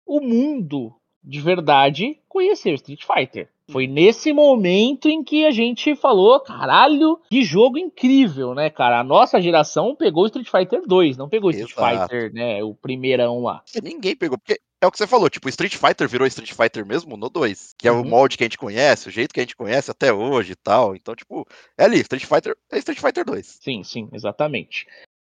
o mundo de verdade conheceu Street Fighter. Foi nesse momento em que a gente falou, caralho, que jogo incrível, né, cara? A nossa geração pegou o Street Fighter 2, não pegou o Street Exato. Fighter, né, o primeirão lá.
Ninguém pegou, porque é o que você falou, tipo, Street Fighter virou Street Fighter mesmo no 2, que é uhum. o molde que a gente conhece, o jeito que a gente conhece até hoje e tal. Então, tipo, é ali, Street Fighter é Street Fighter 2.
Sim, sim, exatamente.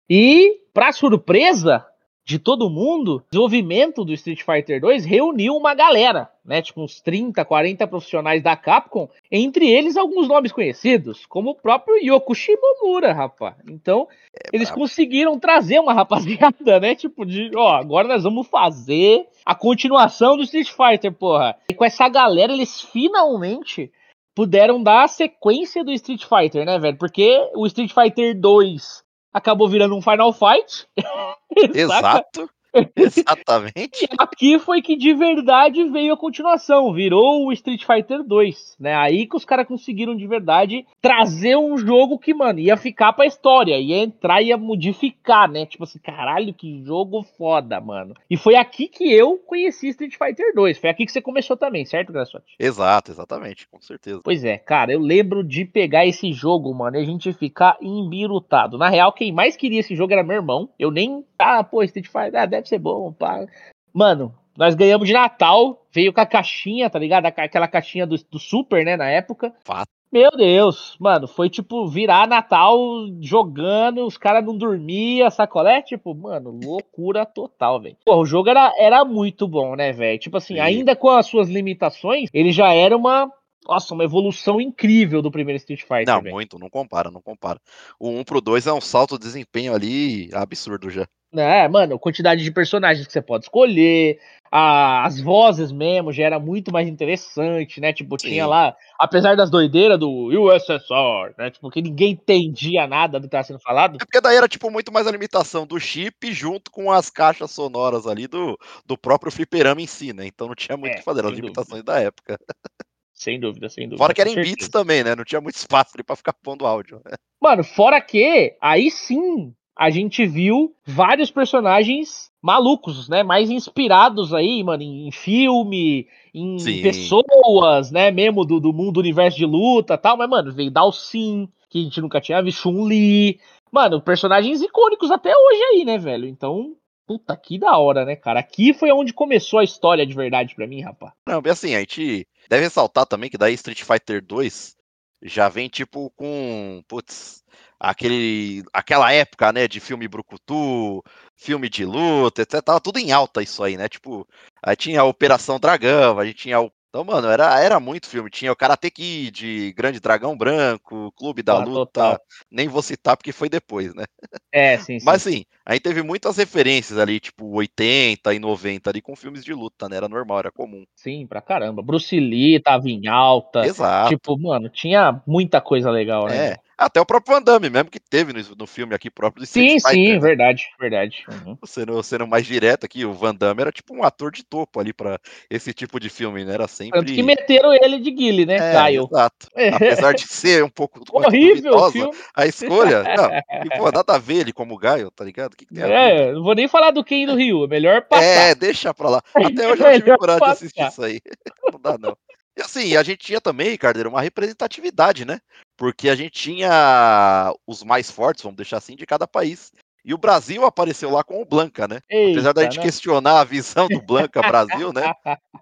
E, pra surpresa, de todo mundo, o desenvolvimento do Street Fighter 2 reuniu uma galera, né? Tipo uns 30, 40 profissionais da Capcom, entre eles alguns nomes conhecidos, como o próprio Yoko Shimomura, rapaz. Então, é, eles conseguiram trazer uma rapaziada, né? Tipo de, ó, agora nós vamos fazer a continuação do Street Fighter, porra. E com essa galera eles finalmente puderam dar a sequência do Street Fighter, né, velho? Porque o Street Fighter 2 acabou virando um Final Fight.
Exato. Exatamente.
Aqui foi que de verdade veio a continuação, virou o Street Fighter 2, né? Aí que os caras conseguiram de verdade trazer um jogo que, mano, ia ficar pra história, ia entrar, ia modificar, né? Tipo assim, caralho, que jogo foda, mano. E foi aqui que eu conheci Street Fighter 2, foi aqui que você começou também, certo, Graçote?
Exato, exatamente, com certeza.
Pois é, cara, eu lembro de pegar esse jogo, mano, e a gente ficar embirutado. Na real, quem mais queria esse jogo era meu irmão. Eu nem, ah, pô, Street Fighter, ah, deve ser bom, pá. Mano, nós ganhamos de Natal, veio com a caixinha, tá ligado? Aquela caixinha do, do Super, né, na época.
Fato.
Meu Deus, mano, foi tipo virar Natal jogando, os caras não dormiam, sacolé? Tipo, mano, loucura total, velho. Pô, o jogo era, era muito bom, né, velho? Tipo assim, Sim. ainda com as suas limitações, ele já era uma nossa, uma evolução incrível do primeiro Street Fighter.
Não, véio. muito, não compara, não compara. O 1 pro 2 é um salto de desempenho ali absurdo já.
É, mano, quantidade de personagens que você pode escolher, a, as vozes mesmo já era muito mais interessante, né? Tipo, Sim. tinha lá, apesar das doideiras do USSR, né? Tipo, que ninguém entendia nada do que estava sendo falado.
É porque daí era, tipo, muito mais a limitação do chip junto com as caixas sonoras ali do, do próprio fliperama em si, né? Então não tinha muito o é, que fazer, as limitações dúvida. da época.
Sem dúvida, sem dúvida.
Fora que era em beats também, né? Não tinha muito espaço ali pra ficar pondo áudio.
Mano, fora que, aí sim, a gente viu vários personagens malucos, né? Mais inspirados aí, mano, em filme, em Sim. pessoas, né? Mesmo do, do mundo universo de luta tal. Mas, mano, veio Dalsin, que a gente nunca tinha visto, Chun-Li. Mano, personagens icônicos até hoje aí, né, velho? Então, puta, que da hora, né, cara? Aqui foi onde começou a história de verdade para mim, rapaz.
Não, bem assim, a gente Deve ressaltar também que daí Street Fighter 2 já vem tipo com, putz, aquele, aquela época, né, de filme brucutu, filme de luta, etc. Tava tudo em alta isso aí, né? Tipo, aí tinha a Operação Dragão, a gente tinha o então, mano, era, era muito filme. Tinha o Karate Kid, Grande Dragão Branco, Clube da ah, Luta. Total. Nem vou citar porque foi depois, né?
É, sim, sim.
Mas sim, aí teve muitas referências ali, tipo 80 e 90 ali com filmes de luta, né? Era normal, era comum.
Sim, pra caramba. Bruce Lee tava em alta.
Exato.
Tipo, mano, tinha muita coisa legal, né?
É. Até o próprio Van Damme, mesmo que teve no, no filme aqui próprio
do Sim, Fighter, sim, né? verdade, verdade.
Uhum. Sendo, sendo mais direto aqui, o Van Damme era tipo um ator de topo ali para esse tipo de filme, né? Era sempre. Tanto
que meteram ele de Guile, né, é,
Caio? Exato. Apesar de ser um pouco
horrível filme.
a escolha. Não, e, pô, nada a ver ele como Gaio, tá ligado? Que que
é, não vou nem falar do Ken do Rio, é melhor passar.
É, deixa pra lá. Até hoje eu tive coragem de assistir isso aí. Não dá, não. E assim, a gente tinha também, Cardeiro, uma representatividade, né? Porque a gente tinha os mais fortes, vamos deixar assim, de cada país. E o Brasil apareceu lá com o Blanca, né? Eita, Apesar da gente né? questionar a visão do Blanca Brasil, né?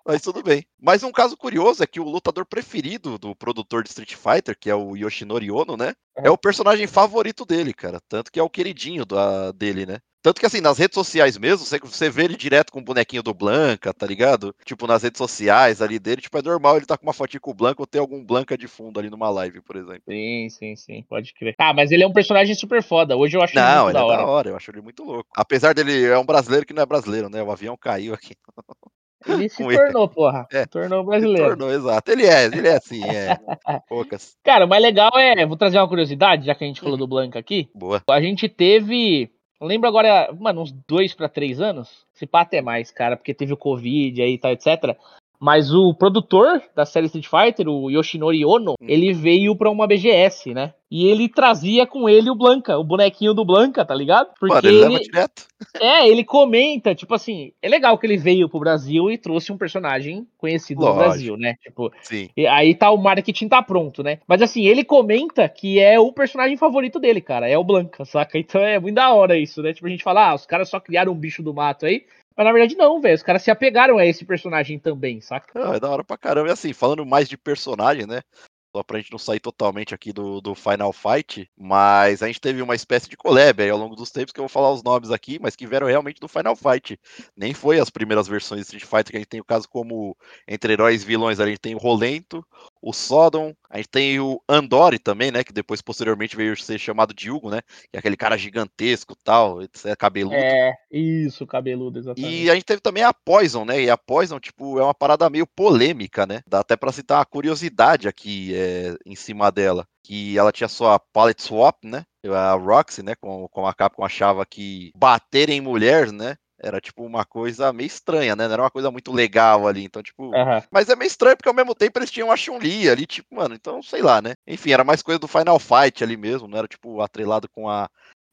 Mas tudo bem. Mas um caso curioso é que o lutador preferido do produtor de Street Fighter, que é o Yoshinori Ono, né? É o personagem favorito dele, cara. Tanto que é o queridinho da, dele, né? Tanto que, assim, nas redes sociais mesmo, você, você vê ele direto com o bonequinho do Blanca, tá ligado? Tipo, nas redes sociais ali dele, tipo, é normal ele tá com uma fotinha com o Blanca ou ter algum Blanca de fundo ali numa live, por exemplo.
Sim, sim, sim, pode crer. Ah, mas ele é um personagem super foda. Hoje eu acho
não, ele muito ele da é hora. da hora, eu acho ele muito louco. Apesar dele, é um brasileiro que não é brasileiro, né? O avião caiu aqui.
Ele se tornou, ele. porra. É, tornou brasileiro.
tornou, exato. Ele é, ele é assim, é. Poucas.
Cara, o mais legal é. Vou trazer uma curiosidade, já que a gente falou do Blanca aqui.
Boa.
A gente teve lembro agora, mano, uns dois para três anos. Se pá até mais, cara, porque teve o Covid aí e tal, etc. Mas o produtor da série Street Fighter, o Yoshinori Ono, hum. ele veio pra uma BGS, né? E ele trazia com ele o Blanca, o bonequinho do Blanca, tá ligado?
Porque Mano, ele, ele... direto.
É, ele comenta, tipo assim, é legal que ele veio pro Brasil e trouxe um personagem conhecido Lógico. no Brasil, né? Tipo,
Sim.
aí tá o marketing tá pronto, né? Mas assim, ele comenta que é o personagem favorito dele, cara, é o Blanca, saca? Então é muito da hora isso, né? Tipo, a gente fala, ah, os caras só criaram um bicho do mato aí, mas na verdade não, velho. Os caras se apegaram a esse personagem também, saca?
Não, é da hora pra caramba. E assim, falando mais de personagem, né? Só pra gente não sair totalmente aqui do, do Final Fight, mas a gente teve uma espécie de collab aí ao longo dos tempos, que eu vou falar os nomes aqui, mas que vieram realmente do Final Fight. Nem foi as primeiras versões de Street Fighter, que a gente tem o caso como entre heróis e vilões, a gente tem o Rolento, o Sodom, a gente tem o Andori também, né, que depois posteriormente veio ser chamado de Hugo, né, que é aquele cara gigantesco tal, etc, cabeludo.
É, isso, cabeludo, exatamente.
E a gente teve também a Poison, né, e a Poison, tipo, é uma parada meio polêmica, né, dá até pra citar uma curiosidade aqui, é, em cima dela, que ela tinha sua palette swap, né? A Roxy, né? Com, com a Capcom achava que bater em mulher, né? Era tipo uma coisa meio estranha, né? Não era uma coisa muito legal ali. Então, tipo. Uhum. Mas é meio estranho porque ao mesmo tempo eles tinham a Chun-Li ali, tipo, mano, então sei lá, né? Enfim, era mais coisa do Final Fight ali mesmo, não era tipo atrelado com a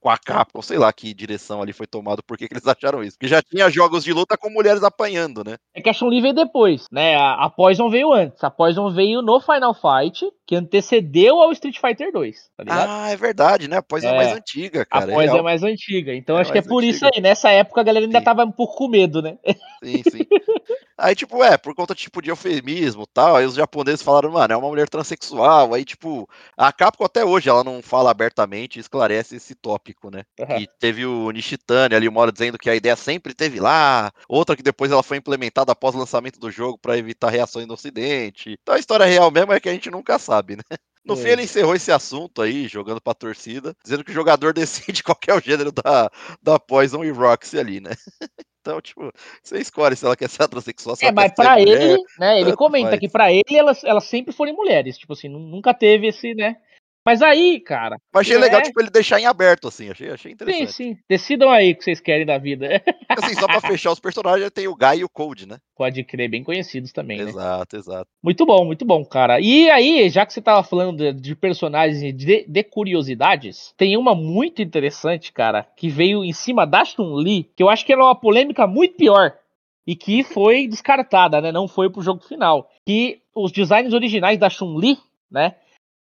com a Capcom, sei lá que direção ali foi tomada, por que eles acharam isso. Porque já tinha jogos de luta com mulheres apanhando, né?
É que a Chun-Li veio depois, né? A, a Poison veio antes. A Poison veio no Final Fight, que antecedeu ao Street Fighter 2, tá ligado?
Ah, é verdade, né? Após é, é mais antiga, cara.
Após é, é, mais antiga. Então é acho que é por antiga. isso aí. Nessa época a galera ainda sim. tava um pouco com medo, né?
Sim, sim. aí, tipo, é, por conta tipo, de eufemismo e tal, aí os japoneses falaram, mano, é uma mulher transexual. Aí, tipo, a Capcom até hoje ela não fala abertamente e esclarece esse tópico, né? Uhum. E teve o Nishitani ali, uma hora dizendo que a ideia sempre teve lá, outra que depois ela foi implementada após o lançamento do jogo para evitar reações no ocidente. Então a história real mesmo é que a gente nunca sabe, né? No é. fim, ele encerrou esse assunto aí, jogando pra torcida, dizendo que o jogador decide qual é o gênero da, da Poison e Roxy ali, né? Então, tipo, você escolhe se ela quer ser heterossexual.
é, mas pra ele, né? Ele comenta faz. que pra ele elas, elas sempre foram mulheres. Tipo assim, nunca teve esse, né? Mas aí, cara.
Mas achei é... legal, tipo, ele deixar em aberto, assim. Achei, achei interessante.
Sim, sim. Decidam aí o que vocês querem da vida.
Assim, só pra fechar os personagens, tem o Guy e o Cold, né?
Pode crer, bem conhecidos também.
Né? Exato,
né?
exato.
Muito bom, muito bom, cara. E aí, já que você tava falando de, de personagens de, de, curiosidades, tem uma muito interessante, cara, que veio em cima da Chun-Li, que eu acho que era uma polêmica muito pior. E que foi descartada, né? Não foi pro jogo final. Que os designs originais da Chun-Li, né?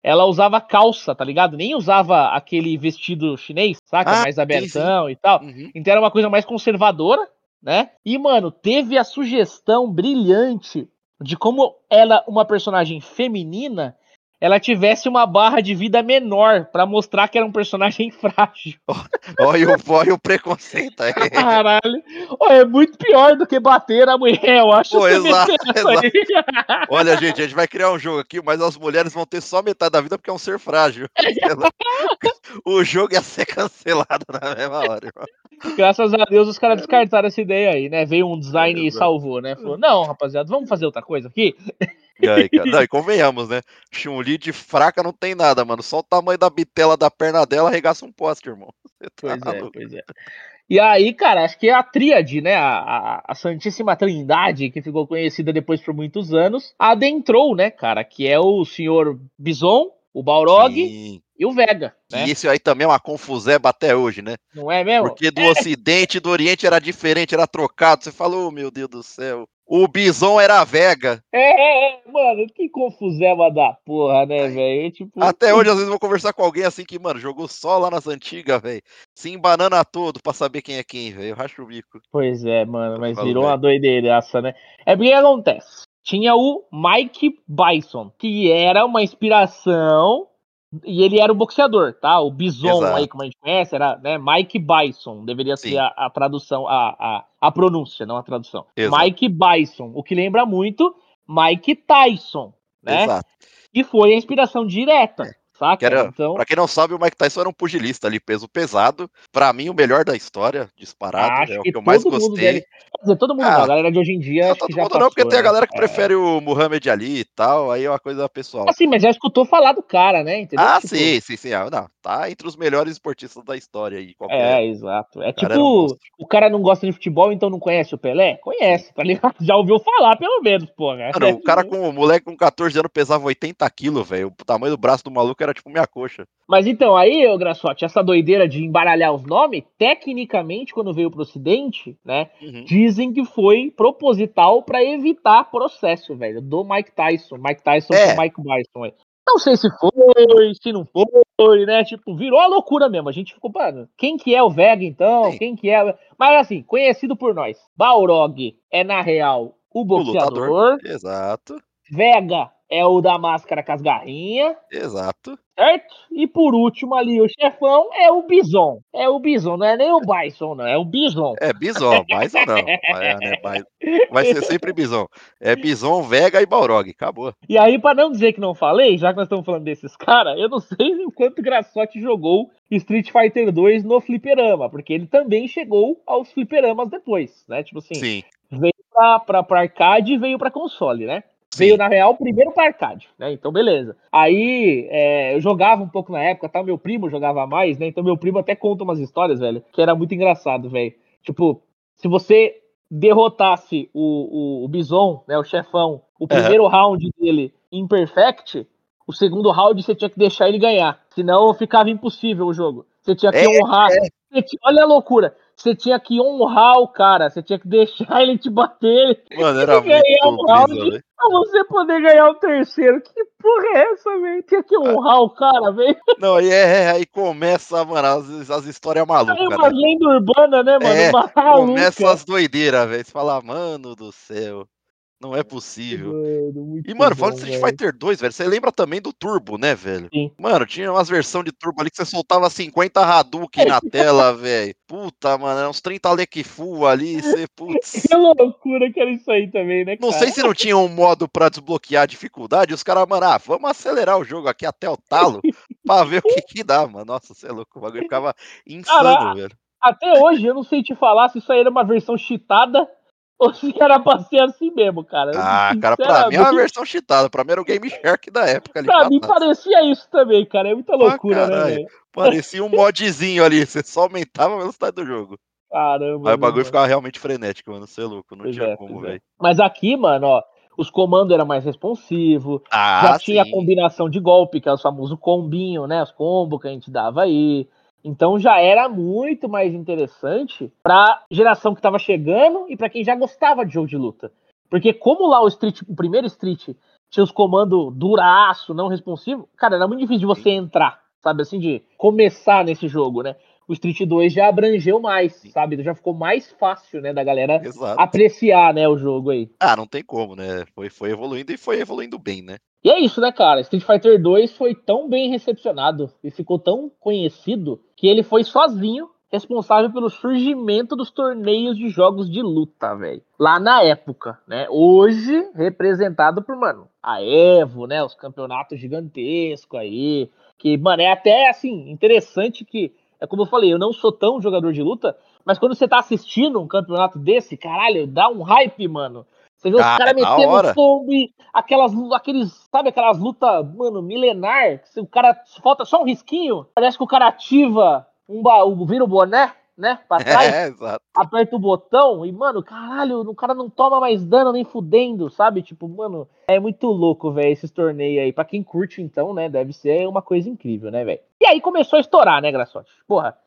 Ela usava calça, tá ligado? Nem usava aquele vestido chinês, saca? Ah, mais abertão e tal. Uhum. Então era uma coisa mais conservadora, né? E, mano, teve a sugestão brilhante de como ela, uma personagem feminina, ela tivesse uma barra de vida menor para mostrar que era um personagem frágil.
Olha o, olha o preconceito aí.
Caralho. Olha, é muito pior do que bater a mulher, eu acho. Pô,
exato, exato. Olha, gente, a gente vai criar um jogo aqui, mas as mulheres vão ter só metade da vida porque é um ser frágil. o jogo ia ser cancelado na mesma hora, irmão.
Graças a Deus os caras descartaram essa ideia aí, né? Veio um design e salvou, né? Falou, não, rapaziada, vamos fazer outra coisa aqui?
E aí, cara? Não, e convenhamos, né? Chun-Li de fraca não tem nada, mano. Só o tamanho da bitela da perna dela arregaça um poste, irmão.
Tá pois é, pois é. E aí, cara, acho que é a tríade, né? A, a, Santíssima Trindade, que ficou conhecida depois por muitos anos, adentrou, né, cara? Que é o senhor Bison, o Balrog Sim. e o Vega.
Né? E isso aí também é uma confuseba até hoje, né?
Não é mesmo?
Porque do Ocidente e do Oriente era diferente, era trocado. Você falou, oh, meu Deus do céu. O Bison era a Vega.
É, é, é, mano, que confusão da porra, né, velho? Tipo...
Até hoje, às vezes, eu vou conversar com alguém assim que, mano, jogou só lá nas antigas, velho. Se embanana todo pra saber quem é quem, velho. Eu racho o bico.
Pois é, mano, mas virou uma doideiraça, né? É porque acontece. Tinha o Mike Bison, que era uma inspiração e ele era o boxeador, tá? O Bison Exato. aí, como a gente conhece, era né, Mike Bison. Deveria Sim. ser a, a, tradução, a, a, a pronúncia, não a tradução. Exato. Mike Bison, o que lembra muito Mike Tyson, né? Exato. E foi a inspiração direta. É. Saca?
Era, então... Pra quem não sabe, o Mike Tyson era um pugilista ali, peso pesado. Pra mim, o melhor da história, disparado. Acho é o que, que eu mais gostei. Deve...
Quer dizer, todo mundo ah, não, a galera de hoje em dia. Não, todo mundo passou,
não, porque né? tem a né? galera que é. prefere o Muhammad Ali e tal, aí é uma coisa pessoal.
Assim, mas já escutou falar do cara, né?
Entendeu? Ah, tipo... sim, sim, sim. Ah, não, tá entre os melhores esportistas da história aí.
É, exato. É tipo, um o cara não gosta de futebol, então não conhece o Pelé? Conhece, tá ligado? Já ouviu falar, pelo menos, pô, né?
Mano, o cara com o moleque com 14 anos pesava 80 quilos, velho. O tamanho do braço do maluco era tipo minha coxa.
Mas então, aí, ô Graçote, essa doideira de embaralhar os nomes, tecnicamente, quando veio pro ocidente, né, uhum. dizem que foi proposital para evitar processo, velho, do Mike Tyson. Mike Tyson é. com Mike Tyson, velho. Não sei se foi, se não foi, né? Tipo, virou a loucura mesmo. A gente ficou, mano, quem que é o Vega então? Sim. Quem que é. Mas assim, conhecido por nós. Balrog é, na real, o boxeador. O
Exato.
Vega é o da máscara com as garrinhas.
Exato.
Certo? E por último ali, o chefão é o Bison. É o Bison, não é nem o Bison, não. É o Bison.
É Bison, Bison não. É, né, vai ser sempre Bison. É Bison, Vega e Balrog. Acabou.
E aí, para não dizer que não falei, já que nós estamos falando desses caras, eu não sei o quanto Graçote jogou Street Fighter 2 no fliperama, porque ele também chegou aos fliperamas depois, né? Tipo assim, Sim. veio pra, pra, pra arcade e veio pra console, né? Sim. Veio, na real, primeiro para arcade, né? Então, beleza. Aí, é, eu jogava um pouco na época, tá? Meu primo jogava mais, né? Então, meu primo até conta umas histórias, velho, que era muito engraçado, velho. Tipo, se você derrotasse o, o, o Bison, né? O chefão, o primeiro uhum. round dele imperfect, o segundo round você tinha que deixar ele ganhar. Senão ficava impossível o jogo. Você tinha que é, honrar. É. Olha a loucura. Você tinha que honrar o cara, você tinha que deixar ele te bater.
Mano, era muito
brisa, velho. Pra você poder ganhar o terceiro. Que porra é essa, velho? Tinha que honrar o cara, velho.
Não, aí, é, aí começa, mano, as, as histórias malucas. É
uma né? lenda urbana, né, mano?
É, começa as doideiras, velho. Você fala, mano do céu. Não é possível. Mano, e, mano, falando de Street Fighter 2, velho, você lembra também do Turbo, né, velho? Sim. Mano, tinha umas versões de Turbo ali que você soltava 50 Hadouken na tela, velho. Puta, mano, era uns 30 Leque Full ali, você, putz.
Que loucura que era isso aí também, né,
cara? Não sei se não tinha um modo pra desbloquear a dificuldade, os caras, mano, ah, vamos acelerar o jogo aqui até o talo pra ver o que que dá, mano. Nossa, você é louco, o bagulho ficava insano, cara, velho.
Até hoje, eu não sei te falar se isso aí era uma versão cheatada ou se era pra ser assim mesmo, cara.
Ah, cara, pra mim é uma versão cheatada. Pra mim era o Game Shark da época ali.
Pra mim parecia isso também, cara. É muita loucura, ah, né, velho?
Parecia um modzinho ali. Você só aumentava a velocidade do jogo.
Caramba.
Aí o bagulho mano. ficava realmente frenético, mano. Você é louco. Não pois tinha é, como, velho. É.
Mas aqui, mano, ó. Os comandos eram mais responsivos. Ah, já sim. tinha a combinação de golpe, que é o famoso combinho, né? Os combos que a gente dava aí. Então já era muito mais interessante para geração que estava chegando e para quem já gostava de jogo de luta. Porque como lá o Street, o primeiro Street tinha os comandos duraço, não responsivo, cara, era muito difícil de você entrar, sabe assim, de começar nesse jogo, né? O Street 2 já abrangeu mais, sabe? Já ficou mais fácil, né, da galera Exato. apreciar, né, o jogo aí.
Ah, não tem como, né? Foi, foi evoluindo e foi evoluindo bem, né?
E é isso, né, cara? Street Fighter 2 foi tão bem recepcionado e ficou tão conhecido que ele foi sozinho responsável pelo surgimento dos torneios de jogos de luta, velho. Lá na época, né? Hoje, representado por, mano, a Evo, né? Os campeonatos gigantescos aí. Que, mano, é até, assim, interessante que, é como eu falei, eu não sou tão jogador de luta, mas quando você tá assistindo um campeonato desse, caralho, dá um hype, mano. Você vê os ah, caras metendo e aquelas, aqueles, sabe, aquelas lutas, mano, milenar, que o cara falta só um risquinho, parece que o cara ativa um baú, vira o boné, né, pra trás, é, aperta o botão e, mano, caralho, o cara não toma mais dano nem fudendo, sabe? Tipo, mano, é muito louco, velho, esses torneios aí. Pra quem curte, então, né, deve ser uma coisa incrível, né, velho? E aí começou a estourar, né, Graçote? Porra,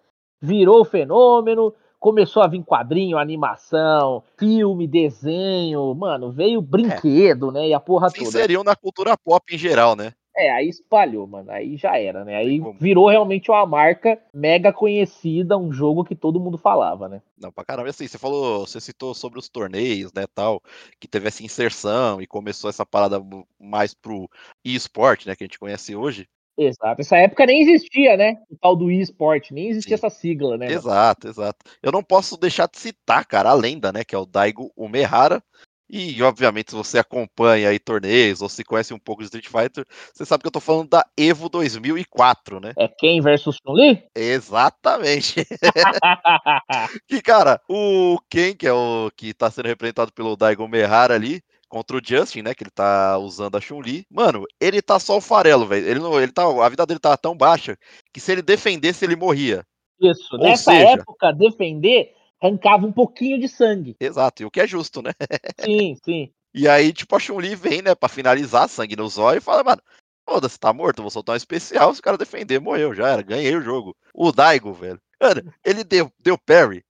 virou fenômeno, começou a vir quadrinho, animação, filme, desenho, mano, veio brinquedo, é. né? E a porra Se toda.
inseriu na cultura pop em geral, né?
É, aí espalhou, mano. Aí já era, né? Aí virou realmente uma marca mega conhecida, um jogo que todo mundo falava, né?
Não, pra caramba. Assim, você falou, você citou sobre os torneios, né, tal, que teve essa inserção e começou essa parada mais pro eSport, né, que a gente conhece hoje.
Exato. Essa época nem existia, né? O tal do eSport, nem existia Sim. essa sigla, né?
Exato, exato. Eu não posso deixar de citar, cara, a lenda, né? Que é o Daigo Umehara. E, obviamente, se você acompanha aí torneios ou se conhece um pouco de Street Fighter, você sabe que eu tô falando da Evo 2004, né?
É quem versus Chun-Li?
Exatamente. que, cara, o Ken, que é o que tá sendo representado pelo Daigo Mehara ali, contra o Justin, né? Que ele tá usando a Chun-Li. Mano, ele tá só o farelo, velho. Ele, não, ele tá, a vida dele tá tão baixa que se ele defendesse, ele morria.
Isso, Ou nessa seja... época, defender arrancava um pouquinho de sangue.
Exato, e o que é justo, né?
Sim, sim.
E aí, tipo, a Chun-Li vem, né, pra finalizar, sangue no zóio, e fala, mano, foda-se, tá morto, vou soltar um especial, se o cara defender, morreu, já era, ganhei o jogo. O Daigo, velho, mano, ele deu, deu parry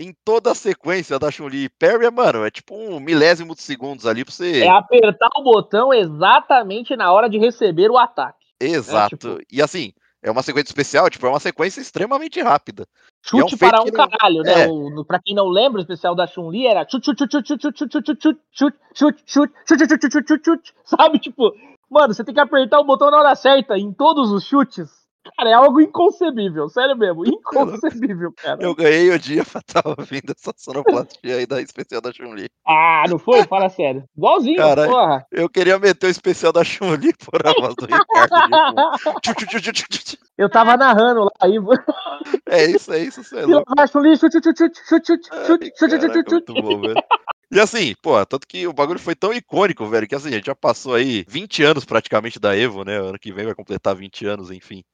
em toda a sequência da Chun-Li. Parry, é, mano, é tipo um milésimo de segundos ali pra você.
É apertar o botão exatamente na hora de receber o ataque.
Exato. É, tipo... E assim, é uma sequência especial, tipo, é uma sequência extremamente rápida.
Chute é um para um não... caralho, né? É. O, pra quem não lembra, o especial da Chun-Li era chute, chute, chute, chute, chute, chute, chute, chute, chute, chute, chute, chute, chute, chute, chute, sabe? Tipo, mano, você tem que apertar o botão na hora certa em todos os chutes. Cara, é algo inconcebível, sério mesmo, inconcebível, cara.
Eu ganhei o dia pra estar ouvindo essa sonoplastia aí da especial da Chun-Li.
Ah, não foi? Fala sério. Igualzinho, cara, porra.
Eu queria meter o especial da Chun-Li por a voz do Ricardo.
eu tava narrando lá aí.
É isso, é isso, é louco. Chun-Li, chute, chute, chute, chute, chute, chute, chute, chute. Muito bom, velho. E assim, pô, tanto que o bagulho foi tão icônico, velho, que assim, a gente já passou aí 20 anos praticamente da Evo, né? Ano que vem vai completar 20 anos, enfim.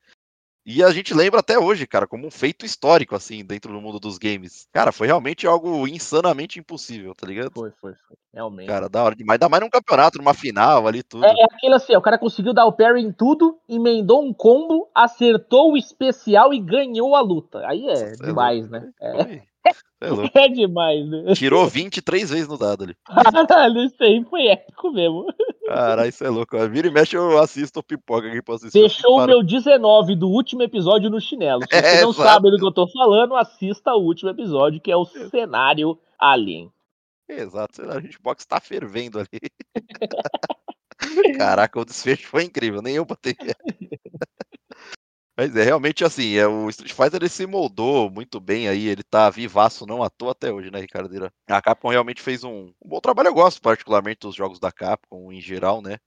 E a gente lembra até hoje, cara, como um feito histórico, assim, dentro do mundo dos games. Cara, foi realmente algo insanamente impossível, tá ligado?
Foi, foi, foi. Realmente.
Cara, da hora demais. Ainda mais num campeonato, numa final ali, tudo.
É, é aquilo assim, o cara conseguiu dar o parry em tudo, emendou um combo, acertou o especial e ganhou a luta. Aí é Nossa, demais, é né? É.
É.
É demais, né?
Tirou 23 vezes no dado ali.
Caralho, isso aí foi épico mesmo.
Caralho, isso é louco. Vira e mexe, eu assisto o pipoca aqui pra assistir.
Deixou o meu 19 do último episódio no chinelo. Se você
É,
não
exato.
sabe do que eu tô falando, assista o último episódio, que é o cenário Alien.
Exato, a gente box tá fervendo ali. Caraca, o desfecho foi incrível, nem eu botei. Mas é realmente assim, é, o Street Fighter ele se moldou muito bem aí, ele tá vivaço não à toa até hoje, né, Ricardeira? A Capcom realmente fez um, um bom trabalho, eu gosto particularmente dos jogos da Capcom em geral, né?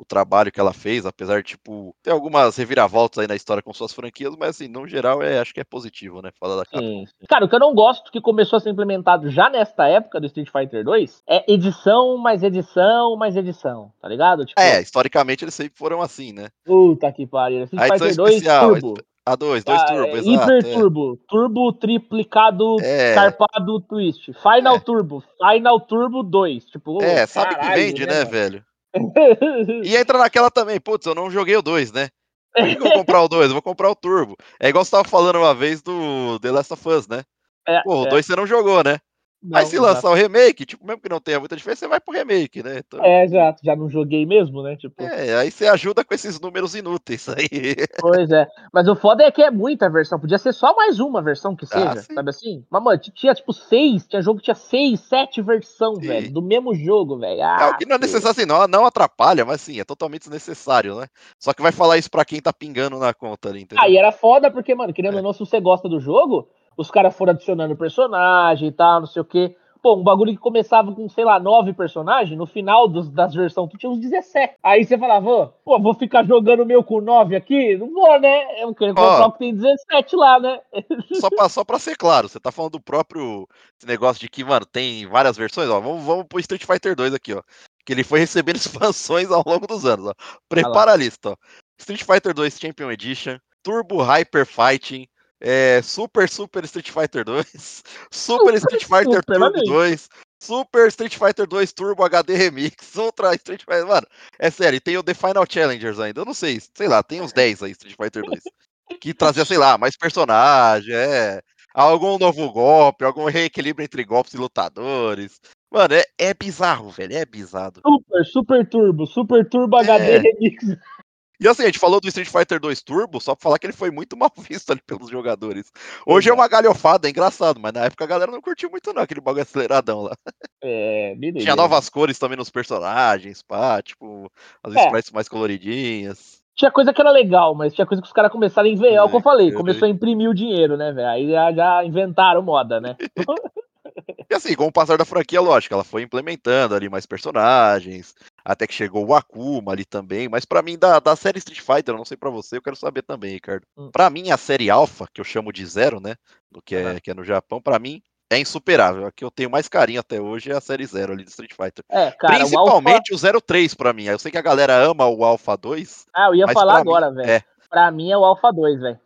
O trabalho que ela fez, apesar de, tipo, ter algumas reviravoltas aí na história com suas franquias, mas assim, no geral, é, acho que é positivo, né? Falar da Capcom.
Sim. Cara, o que eu não gosto, que começou a ser implementado já nesta época do Street Fighter 2, é edição, mais edição, mais edição, tá ligado? Tipo,
É, historicamente eles sempre foram assim, né?
puta que pariu. Street
A
Fighter 2
especial,
Turbo.
a 2, 2
Ah,
turbo,
é,
exato.
Hiper
é.
Turbo, Turbo triplicado,
É.
carpado twist. Final
É.
Turbo, Final Turbo 2. Tipo,
É, sabe que
caralho,
vende, né,
mano?
velho? E entra naquela também, putz, eu não joguei o 2, né? Por que eu vou comprar o 2? Eu vou comprar o Turbo. É igual você tava falando uma vez do The Last of Us, né?
É,
Pô, o
é.
2 você não jogou, né?
Não,
Mas se lançar o remake, tipo, mesmo que não tenha muita diferença, você vai pro remake, né? Então,
É, exato, já não joguei mesmo, né? Tipo,
é, aí você ajuda com esses números inúteis aí.
pois é. Mas o foda é que é muita versão. Podia ser só mais uma versão que seja,
Ah,
sabe assim? Mas, mano, tinha tipo seis, tinha jogo que tinha seis, sete versão,
Sim.
velho, do mesmo jogo, velho.
É
Ah,
o que não é necessário assim, não, não atrapalha, mas sim, é totalmente desnecessário, né? Só que vai falar isso pra quem tá pingando na conta ali, entendeu?
Aí era foda porque, mano, querendo
É.
ou não, se você gosta do jogo, os caras foram adicionando personagem e tal, não sei o quê. Pô, um bagulho que começava com, sei lá, nove personagens, no final dos, das versões tu tinha uns 17. Aí você falava, pô, vou ficar jogando o meu com nove aqui? Não vou, né? Eu quero comprar o que tem 17 lá, né?
Só pra, só pra ser claro, você tá falando do próprio negócio de que, mano, tem várias versões, ó. Vamos, vamos pro Street Fighter 2 aqui, ó. Que ele foi recebendo expansões ao longo dos anos, ó. Prepara a lista, ó. Street Fighter 2 Champion Edition, Turbo Hyper Fighting, é, Super Super Street Fighter 2, Super Street Fighter Turbo
olha aí.
2, Super Street Fighter 2 Turbo HD Remix, Ultra Street Fighter. Mano, é sério, e tem o The Final Challengers ainda. Eu não sei, sei lá, tem uns 10 aí Street Fighter 2. Que trazia, sei lá, mais personagem, é. Algum novo golpe, algum reequilíbrio entre golpes e lutadores. Mano, é, é bizarro, velho. É bizarro.
Super, Super Turbo, Super Turbo HD
É.
Remix.
E assim, a gente falou do Street Fighter 2 Turbo, só pra falar que ele foi muito mal visto ali pelos jogadores. Hoje é uma galhofada, é engraçado, mas na época a galera não curtiu muito, não, aquele bagulho aceleradão lá.
É, beleza.
Tinha novas cores também nos personagens, pá, tipo, as
É.
sprites mais coloridinhas.
Tinha coisa que era legal, mas tinha coisa que os caras começaram a inventar. É o que eu falei,
É,
começou a imprimir o dinheiro, né, velho? Aí já, já inventaram moda, né?
E assim, com o passar da franquia, lógico, ela foi implementando ali mais personagens, até que chegou o Akuma ali também, mas pra mim, da, da série Street Fighter, eu não sei pra você, eu quero saber também, Ricardo.
Hum.
Pra mim, a série Alpha, que eu chamo de Zero, né, do que é,
Aham.
que é no Japão, pra mim, é insuperável. A que eu tenho mais carinho até hoje é a série Zero ali de Street Fighter.
É, cara, o Alpha...
Principalmente o, 03 pra mim. Eu sei que a galera ama o Alpha 2,
Ah, eu ia falar agora, velho.
é.
Pra mim é o Alpha 2, velho.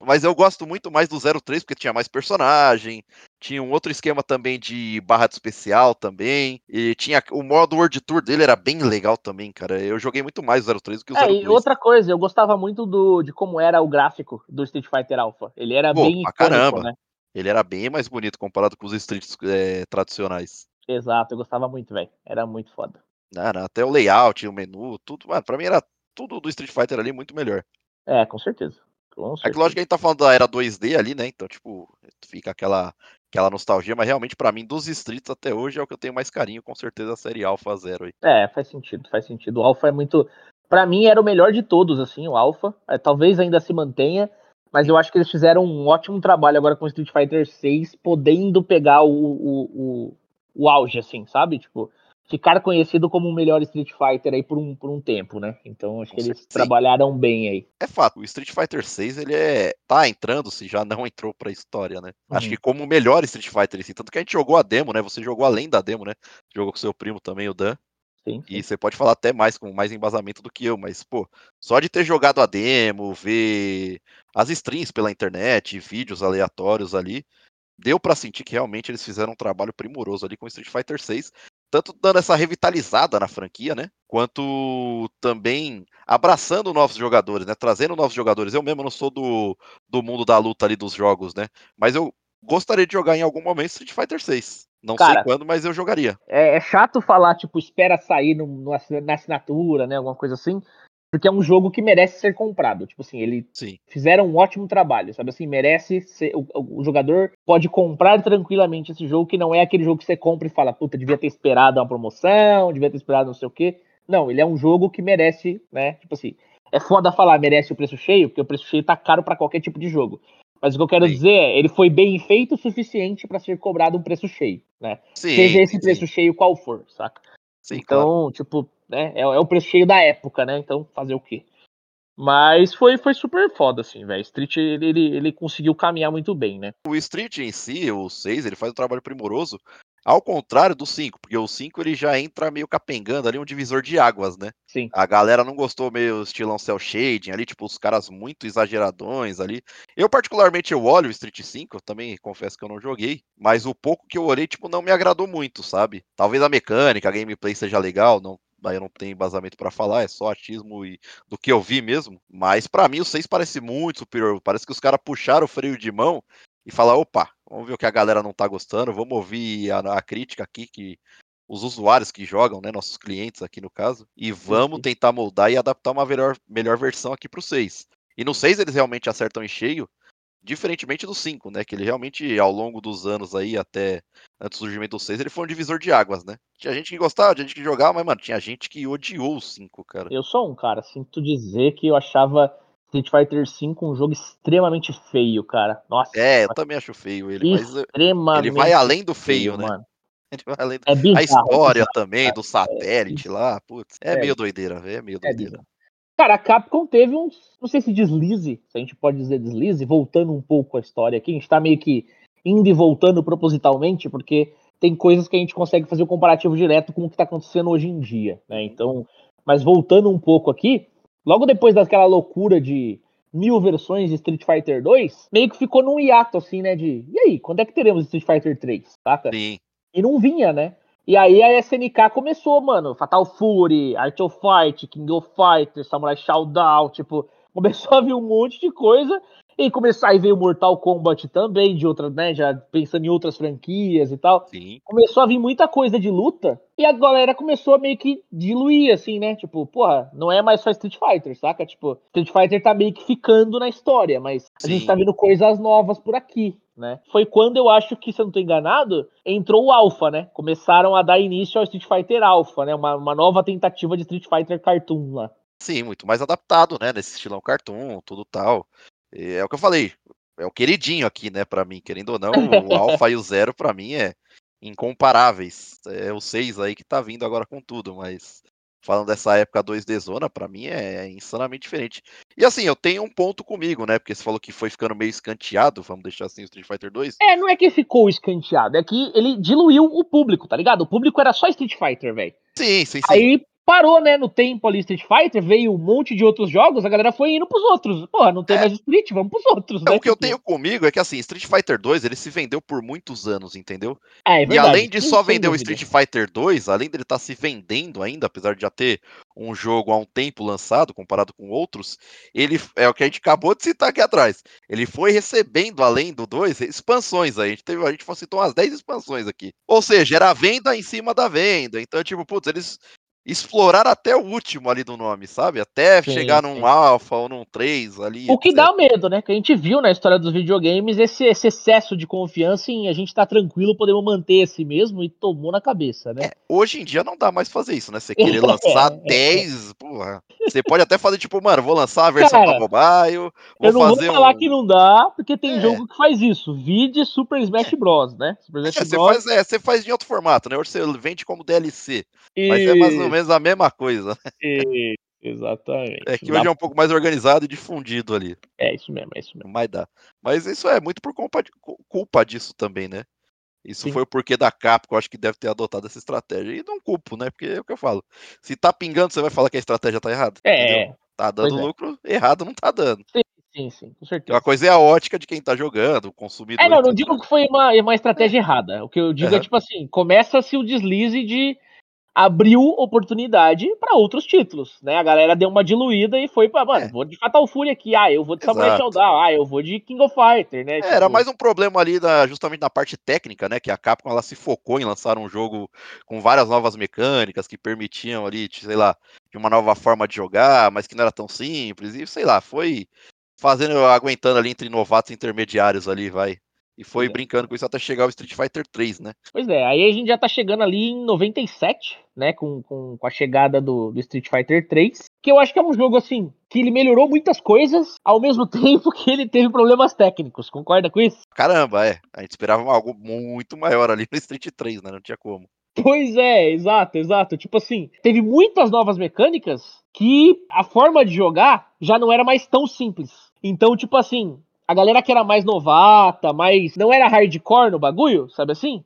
Mas eu gosto muito mais do 03 porque tinha mais personagem, tinha um outro esquema também de barra de especial também, e tinha o modo World Tour dele era bem legal também, cara. Eu joguei muito mais o 03 do que o
É,
02.
e outra coisa, eu gostava muito do, de como era o gráfico do Street Fighter Alpha. Ele era
Pô,
bem
pra
icônico,
caramba.
né?
Ele era bem mais bonito comparado com os streets é, tradicionais.
Exato, eu gostava muito, velho. Era muito foda.
Não, não, até o layout, o menu, tudo, mano, pra mim era tudo do Street Fighter ali muito melhor.
É, com certeza.
É que lógico que a gente tá falando da era 2D ali, né? Então, tipo, fica aquela, aquela nostalgia, mas realmente pra mim, dos streets até hoje é o que eu tenho mais carinho, com certeza, a série Alpha Zero aí.
É, faz sentido, faz sentido. O Alpha é muito. Pra mim era o melhor de todos, assim, o Alpha. É, talvez ainda se mantenha, mas eu acho que eles fizeram um ótimo trabalho agora com o Street Fighter 6, podendo pegar o, o, o, o auge, assim, sabe? Tipo, ficar conhecido como o melhor Street Fighter aí por um, por um tempo, né? Então acho que eles trabalharam bem aí.
É fato, o Street Fighter 6 ele é tá entrando, se já não entrou pra história, né? Acho
Uhum.
que como o melhor Street Fighter, assim, tanto que a gente jogou a demo, né? Você jogou além da demo, né? Jogou com seu primo também, o Dan.
Sim, sim.
E você pode falar até mais, com mais embasamento do que eu, mas, pô, só de ter jogado a demo, ver as streams pela internet, vídeos aleatórios ali, deu pra sentir que realmente eles fizeram um trabalho primoroso ali com o Street Fighter 6, tanto dando essa revitalizada na franquia, né? Quanto também abraçando novos jogadores, né? Trazendo novos jogadores. Eu mesmo não sou do, do mundo da luta ali dos jogos, né? Mas eu gostaria de jogar em algum momento Street Fighter 6. Não
Cara,
sei quando, mas eu jogaria.
É, é chato falar, tipo, espera sair no, no, na assinatura, né? Alguma coisa assim. Porque é um jogo que merece ser comprado. Tipo assim, eles
Sim.
fizeram um ótimo trabalho, sabe assim? Merece ser. O, o, jogador pode comprar tranquilamente esse jogo, que não é aquele jogo que você compra e fala, puta, devia ter esperado uma promoção, devia ter esperado não sei o quê. Não, ele é um jogo que merece, né? Tipo assim, é foda falar merece o preço cheio, porque o preço cheio tá caro para qualquer tipo de jogo. Mas o que eu quero
Sim.
dizer é, ele foi bem feito o suficiente para ser cobrado um preço cheio, né?
Sim,
Seja esse preço cheio qual for, saca?
sim, claro.
então, tipo, né, é, é o preço cheio da época, né? Então, fazer o quê? Mas foi, foi super foda, assim, velho. Street, ele, ele, ele conseguiu caminhar muito bem, né?
O Street em si, o 6, ele faz um trabalho primoroso, ao contrário do 5, porque o 5 ele já entra meio capengando ali, um divisor de águas, né?
Sim.
A galera não gostou meio estilão cel shading ali, tipo, os caras muito exageradões ali. Eu, particularmente, eu olho o Street 5, eu também confesso que eu não joguei, mas o pouco que eu olhei, tipo, não me agradou muito, sabe? Talvez a mecânica, a gameplay seja legal, não, daí eu não tenho embasamento pra falar, é só achismo e do que eu vi mesmo. Mas pra mim o 6 parece muito superior, parece que os caras puxaram o freio de mão e falaram, opa, vamos ver o que a galera não tá gostando, vamos ouvir a, a crítica aqui que os usuários que jogam, né, nossos clientes aqui no caso, e vamos
sim.
tentar moldar e adaptar uma melhor, melhor versão aqui pro 6. E no 6 eles realmente acertam em cheio, diferentemente do 5, né, que ele realmente ao longo dos anos aí até antes do surgimento do 6, ele foi um divisor de águas, né? Tinha gente que gostava, tinha gente que jogava, mas mano, tinha gente que odiou o 5, cara.
Eu sou um cara, sinto dizer que eu achava Street Fighter V um jogo extremamente feio, cara. Nossa,
É, eu também acho feio ele, mas
extremamente
ele vai além do feio, né?
mano.
Ele vai além do...
É bizarro.
A história
bizarro.
também do satélite lá, putz, é,
É.
meio doideira, velho, é meio
É
doideira.
Cara, a Capcom teve uns, não sei se deslize, se a gente pode dizer deslize, voltando um pouco a história aqui, a gente tá meio que indo e voltando propositalmente, porque tem coisas que a gente consegue fazer o comparativo direto com o que tá acontecendo hoje em dia, né? Então, mas voltando um pouco aqui, logo depois daquela loucura de mil versões de Street Fighter 2, meio que ficou num hiato assim, né, de, e aí, quando é que teremos Street Fighter 3, saca?
Sim,
E não vinha, né? E aí a SNK começou, mano. Fatal Fury, Art of Fight, King of Fighters, Samurai Shodown, tipo, começou a vir um monte de coisa. E começou, aí veio Mortal Kombat também, de outras, né? Já pensando em outras franquias e tal.
sim.
Começou a vir muita coisa de luta. E a galera começou a meio que diluir, assim, né? Tipo, porra, não é mais só Street Fighter, saca? Tipo, Street Fighter tá meio que ficando na história, mas a
Sim.
gente tá vendo coisas novas por aqui, né? Foi quando eu acho que, se eu não tô enganado, entrou o Alpha, né? Começaram a dar início ao Street Fighter Alpha, né? Uma, uma nova tentativa de Street Fighter Cartoon lá.
Sim, muito mais adaptado, né? Nesse estilão cartoon, tudo tal. E é o que eu falei. É o queridinho aqui, né, pra mim. Querendo ou não, o Alpha e o Zero, pra mim, é incomparáveis. É o 6 aí que tá vindo agora com tudo, mas falando dessa época 2D Zona, pra mim é insanamente diferente. E assim, eu tenho um ponto comigo, né? Porque você falou que foi ficando meio escanteado, vamos deixar assim o Street Fighter 2.
É, não é que ficou escanteado, é que ele diluiu o público, tá ligado? O público era só Street Fighter, velho.
Sim, sim, sim.
Aí parou, né, no tempo ali Street Fighter, veio um monte de outros jogos, a galera foi indo pros outros. Porra, não tem
É.
mais Street, vamos pros outros,
Então,
né?
o que eu
Tipo,
tenho comigo é que assim, Street Fighter 2 ele se vendeu por muitos anos, entendeu?
É, é
E além de só vender o. Street Fighter 2, além dele estar se vendendo ainda, apesar de já ter um jogo há um tempo lançado, comparado com outros, ele é o que a gente acabou de citar aqui atrás. Ele foi recebendo, além do 2, expansões aí. A gente, teve, a gente citou umas 10 expansões aqui. Ou seja, era venda em cima da venda. Então, tipo, putz, eles exploraram até o último ali do nome, sabe? Até
Sim,
chegar
sim.
num Alpha ou num 3 ali.
O que
etc.
dá medo, né? Que a gente viu na história dos videogames esse, esse excesso de confiança em a gente tá tranquilo, podemos manter esse mesmo e tomou na cabeça, né?
É, hoje em dia não dá mais fazer isso, né? Você querer lançar 10, porra. Você pode até fazer tipo, mano, vou lançar a versão
Cara,
pra mobile, vou
Eu não vou
fazer
falar
um...
que não dá, porque tem
É.
jogo que faz isso. Vide Super Smash Bros, né? Super
É,
Smash
você,
Bros.
faz, é, você faz em outro formato, né? Hoje você vende como DLC, mas é mais ou menos a mesma coisa.
isso, Exatamente.
É que
Dá-
hoje é um pouco mais organizado e difundido ali,
É isso mesmo, é isso mesmo.
mas dá. Mas isso é muito por culpa, de- cu- culpa disso também, né? Isso
Sim.
foi o porquê da Capcom, eu acho que deve ter adotado essa estratégia. E não culpo, né? Porque é o que eu falo. Se tá pingando, você vai falar que a estratégia tá errada. entendeu?
É,
Tá dando
é.
lucro, errado não tá dando.
sim, sim, com
Uma
certeza.
coisa é a ótica de quem tá jogando, o consumidor.
É, não, não digo que foi uma, uma estratégia errada. O que eu digo é
Aham.
tipo assim, começa-se o deslize de abriu oportunidade para outros títulos, né? A galera deu uma diluída e foi para, mano, é. vou de Fatal Fury aqui, ah, eu vou de Samurai Shodown, ah, eu vou de King of Fighter, né? É,
tipo... Era mais um problema ali da, justamente na parte técnica, né? Que a Capcom ela se focou em lançar um jogo com várias novas mecânicas que permitiam ali, sei lá, de uma nova forma de jogar, mas que não era tão simples e sei lá, foi fazendo, aguentando ali entre novatos e intermediários ali, vai. E foi é. brincando com isso até chegar o Street Fighter 3, né?
Pois é, aí a gente já tá chegando ali em 97, né? Com, com, com a chegada do, do, Street Fighter 3. Que eu acho que é um jogo, assim, que ele melhorou muitas coisas, ao mesmo tempo que ele teve problemas técnicos. Concorda com isso?
Caramba, é. A gente esperava algo muito maior ali no Street 3, né? Não tinha como.
Pois é, exato, exato. Tipo assim, teve muitas novas mecânicas que a forma de jogar já não era mais tão simples. Então, tipo assim, a galera que era mais novata, mais. não era hardcore no bagulho, sabe assim?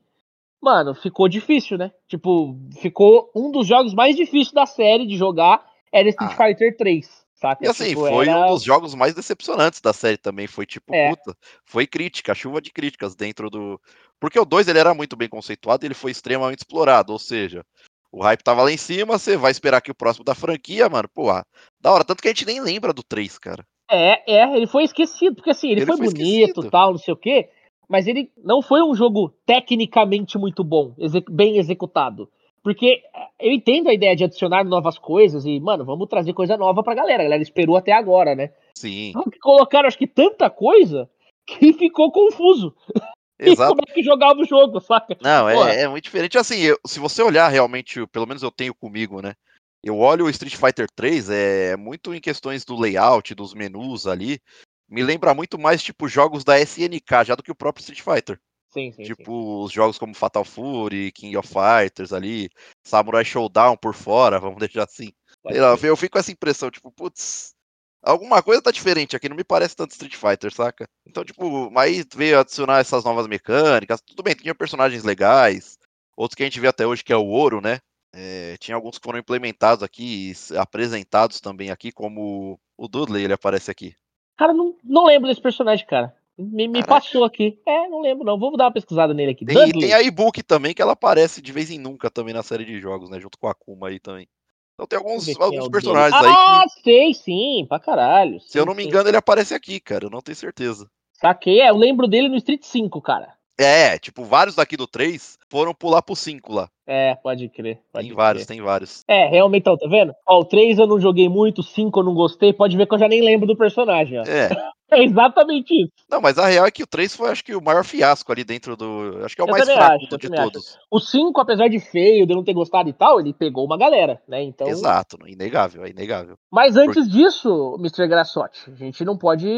Mano, ficou difícil, né? Tipo, ficou um dos jogos mais difíceis da série de jogar era Street ah. Fighter 3. Saca?
E assim, tipo, foi era... um dos jogos mais decepcionantes da série também. Foi tipo, é. puta, foi crítica, chuva de críticas dentro do. Porque o 2 ele era muito bem conceituado e ele foi extremamente explorado. Ou seja, o hype tava lá em cima, você vai esperar que o próximo da franquia, mano, pô, da hora. Tanto que a gente nem lembra do 3, cara.
É, é, ele foi esquecido, porque assim, ele, ele foi, foi bonito tal, não sei o quê, mas ele não foi um jogo tecnicamente muito bom, bem executado. Porque eh, eu entendo a ideia de adicionar novas coisas e, mano, vamos trazer coisa nova pra galera. A galera esperou até agora, né?
Sim.
Colocaram, acho que, tanta coisa que ficou confuso. Exato. como é que jogava o jogo, saca?
Não, é, é, muito diferente. Assim, eu, se você olhar realmente, pelo menos eu tenho comigo, né? Eu olho o Street Fighter 3, é muito em questões do layout, dos menus ali. Me lembra muito mais, tipo, jogos da SNK, já do que o próprio Street Fighter.
Sim, sim,
tipo, sim. os jogos como Fatal Fury, King of Fighters ali, Samurai Showdown por fora, vamos deixar assim. Lá, eu fico com essa impressão, tipo, putz, alguma coisa tá diferente aqui, não me parece tanto Street Fighter, saca? Então, tipo, aí veio adicionar essas novas mecânicas, tudo bem, tinha personagens legais, outros que a gente vê até hoje, que é o Ouro, né? É, tinha alguns que foram implementados aqui, apresentados também aqui, como o Dudley, ele aparece aqui.
Cara, não, não lembro desse personagem, cara. Me, me passou aqui. É, não lembro não. Vou dar uma pesquisada nele aqui.
Tem, tem a e-book também, que ela aparece de vez em nunca também na série de jogos, né? Junto com a Akuma aí também. Então tem alguns, alguns é personagens
dele.
aí.
Ah, que... sei, sim, pra caralho.
Se eu não me engano, ele aparece aqui, cara. Eu não tenho certeza.
Saquei, é, eu lembro dele no Street 5, cara.
É, tipo, vários daqui do 3 foram pular pro 5 lá.
É, pode crer. Pode
tem
crer.
vários, tem vários.
É, realmente, tá vendo? Ó, o 3 eu não joguei muito, o 5 eu não gostei, pode ver que eu já nem lembro do personagem, ó.
É.
É exatamente isso.
Não, mas a real é que o 3 foi, acho que, o maior fiasco ali dentro do. Acho que é o eu mais fraco acho, de todos. Acho.
O 5, apesar de feio, de não ter gostado e tal, ele pegou uma galera, né? Então...
Exato, inegável, é inegável.
Mas antes disso, Mr. Grassotti, a gente não pode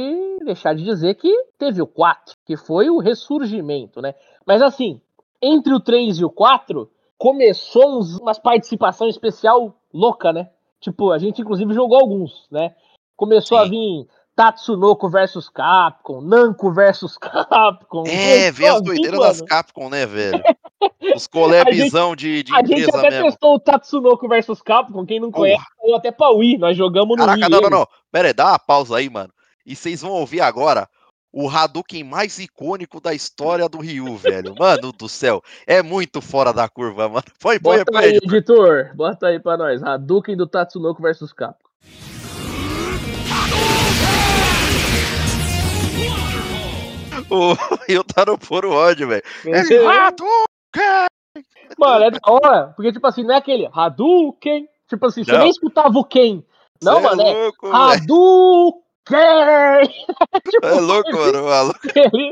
deixar de dizer que teve o 4, que foi o ressurgimento, né? Mas assim, entre o 3 e o 4, começou uns, umas participação especial louca, né? Tipo, a gente inclusive jogou alguns, né? Começou Sim. a vir Tatsunoko versus Capcom, Namco versus Capcom.
É, vê as doideiras das Capcom, né, velho? Os collabzão de, de.
A gente até mesmo. testou o Tatsunoko versus Capcom, quem não conhece, ou até pra Wii, nós jogamos no
Caraca, Wii. Caraca, não, não, não. Pera aí, dá uma pausa aí, mano. E vocês vão ouvir agora o Hadouken mais icônico da história do Ryu, velho. Mano do céu, é muito fora da curva, mano. Põe, põe,
bota aí, editor. Bota aí pra nós. Hadouken do Tatsunoko versus Capcom.
O Yotaro por ódio, velho. Esse Hadouken!
Mano, é da hora, porque, tipo assim, não é aquele Hadouken. Tipo assim, você não. nem escutava o Ken. Não, Cê é mano, é, louco, é Hadouken!
Tipo, é louco, mano, maluco.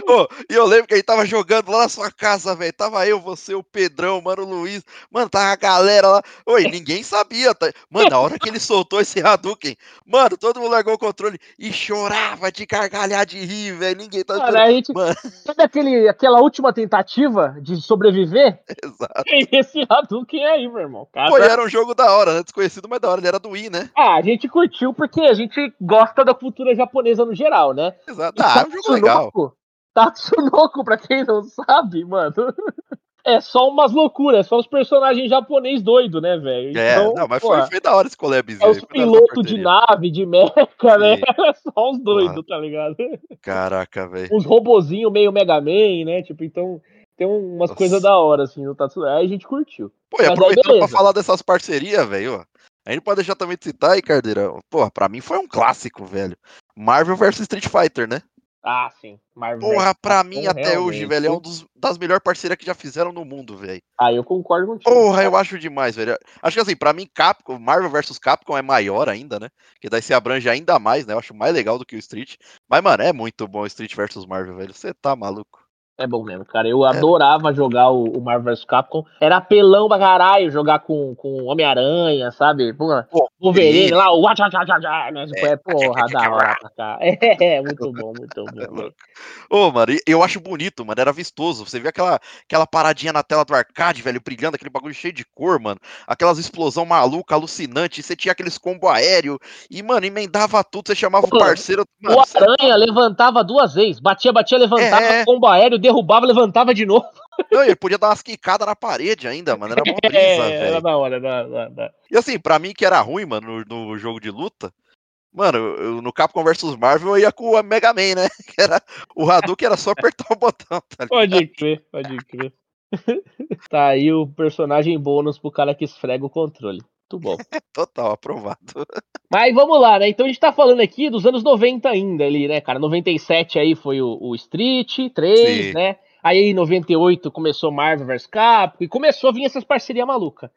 Pô, e eu lembro que ele tava jogando lá na sua casa, velho. Tava eu, você, o Pedrão, mano, o Luiz. Mano, tava a galera lá. Oi, ninguém sabia. Tá? Mano, na hora que ele soltou esse Hadouken, mano, todo mundo largou o controle e chorava de gargalhar de rir, velho. Ninguém tá
Cara, a gente... mano. Sabe aquele, aquela última tentativa de sobreviver?
Exato.
Esse Hadouken aí, meu irmão.
Cara... Pô, era um jogo da hora, né? Desconhecido, mas da hora. Ele era do Wii, né?
Ah, a gente curtiu porque a gente gosta da cultura cultura japonesa no geral, né?
Exato. Ah, é um jogo legal.
Tatsunoko, pra quem não sabe, mano. É só umas loucuras, é só os personagens japonês doido, né, velho?
É, então, não, mas foi, foi, da hora esse collabzinho.
É os pilotos de nave, de mecha, né? É só uns doidos, tá ligado?
Caraca, velho.
Uns robozinhos meio Mega Man, né? Tipo, então. tem umas coisas da hora, assim, no Tatsunoko. Aí a gente curtiu.
Pô, e aproveitando pra falar dessas parcerias, velho, a gente pode deixar também de citar aí, Cardeira. Porra, pra mim foi um clássico, velho. Marvel vs Street Fighter, né?
Ah, sim.
Marvel Porra, pra mim até realmente. hoje, velho, é um dos, das melhores parcerias que já fizeram no mundo, velho.
Ah, eu concordo contigo.
Porra, eu acho demais, velho. Acho que assim, pra mim, Capcom, Marvel vs Capcom é maior ainda, né? Que daí se abrange ainda mais, né? Eu acho mais legal do que o Street. Mas, mano, é muito bom o Street vs Marvel, velho. Você tá maluco.
É bom mesmo, cara. Eu é. adorava jogar o, o, Marvel vs Capcom. Era apelão pra caralho jogar com, com Homem-Aranha, sabe? Porra, Pô, Wolverine lá, o né? Tipo, é, porra, da hora pra cá. É, muito bom, muito bom.
Ô, mano, eu acho bonito, mano. Era vistoso. Você vê aquela, aquela paradinha na tela do arcade, velho, brilhando, aquele bagulho cheio de cor, mano. Aquelas explosão maluca, alucinante. Você tinha aqueles combo aéreo. E, mano, emendava tudo. Você chamava o parceiro. Mano,
o Aranha levantava duas vezes. Batia, batia, levantava, é... combo aéreo, derrubava, levantava de novo.
Não, ele podia dar umas quicadas na parede ainda, mano. Era uma brisa, é, velho.
Era da hora, da, da, da.
E assim, pra mim que era ruim, mano, no, no jogo de luta, Mano, eu, no Capcom vs Marvel eu ia com o Mega Man, né? Que era, o Hadouken era só apertar o botão,
tá Pode crer, pode crer. tá aí o personagem bônus pro cara que esfrega o controle. Muito bom.
Total, aprovado.
Mas vamos lá, né? Então a gente tá falando aqui dos anos 90 ainda ali, né, cara? 97 aí foi o, o Street 3, Sim. né? Aí em 98 começou Marvel vs Capcom e começou a vir essas parcerias malucas.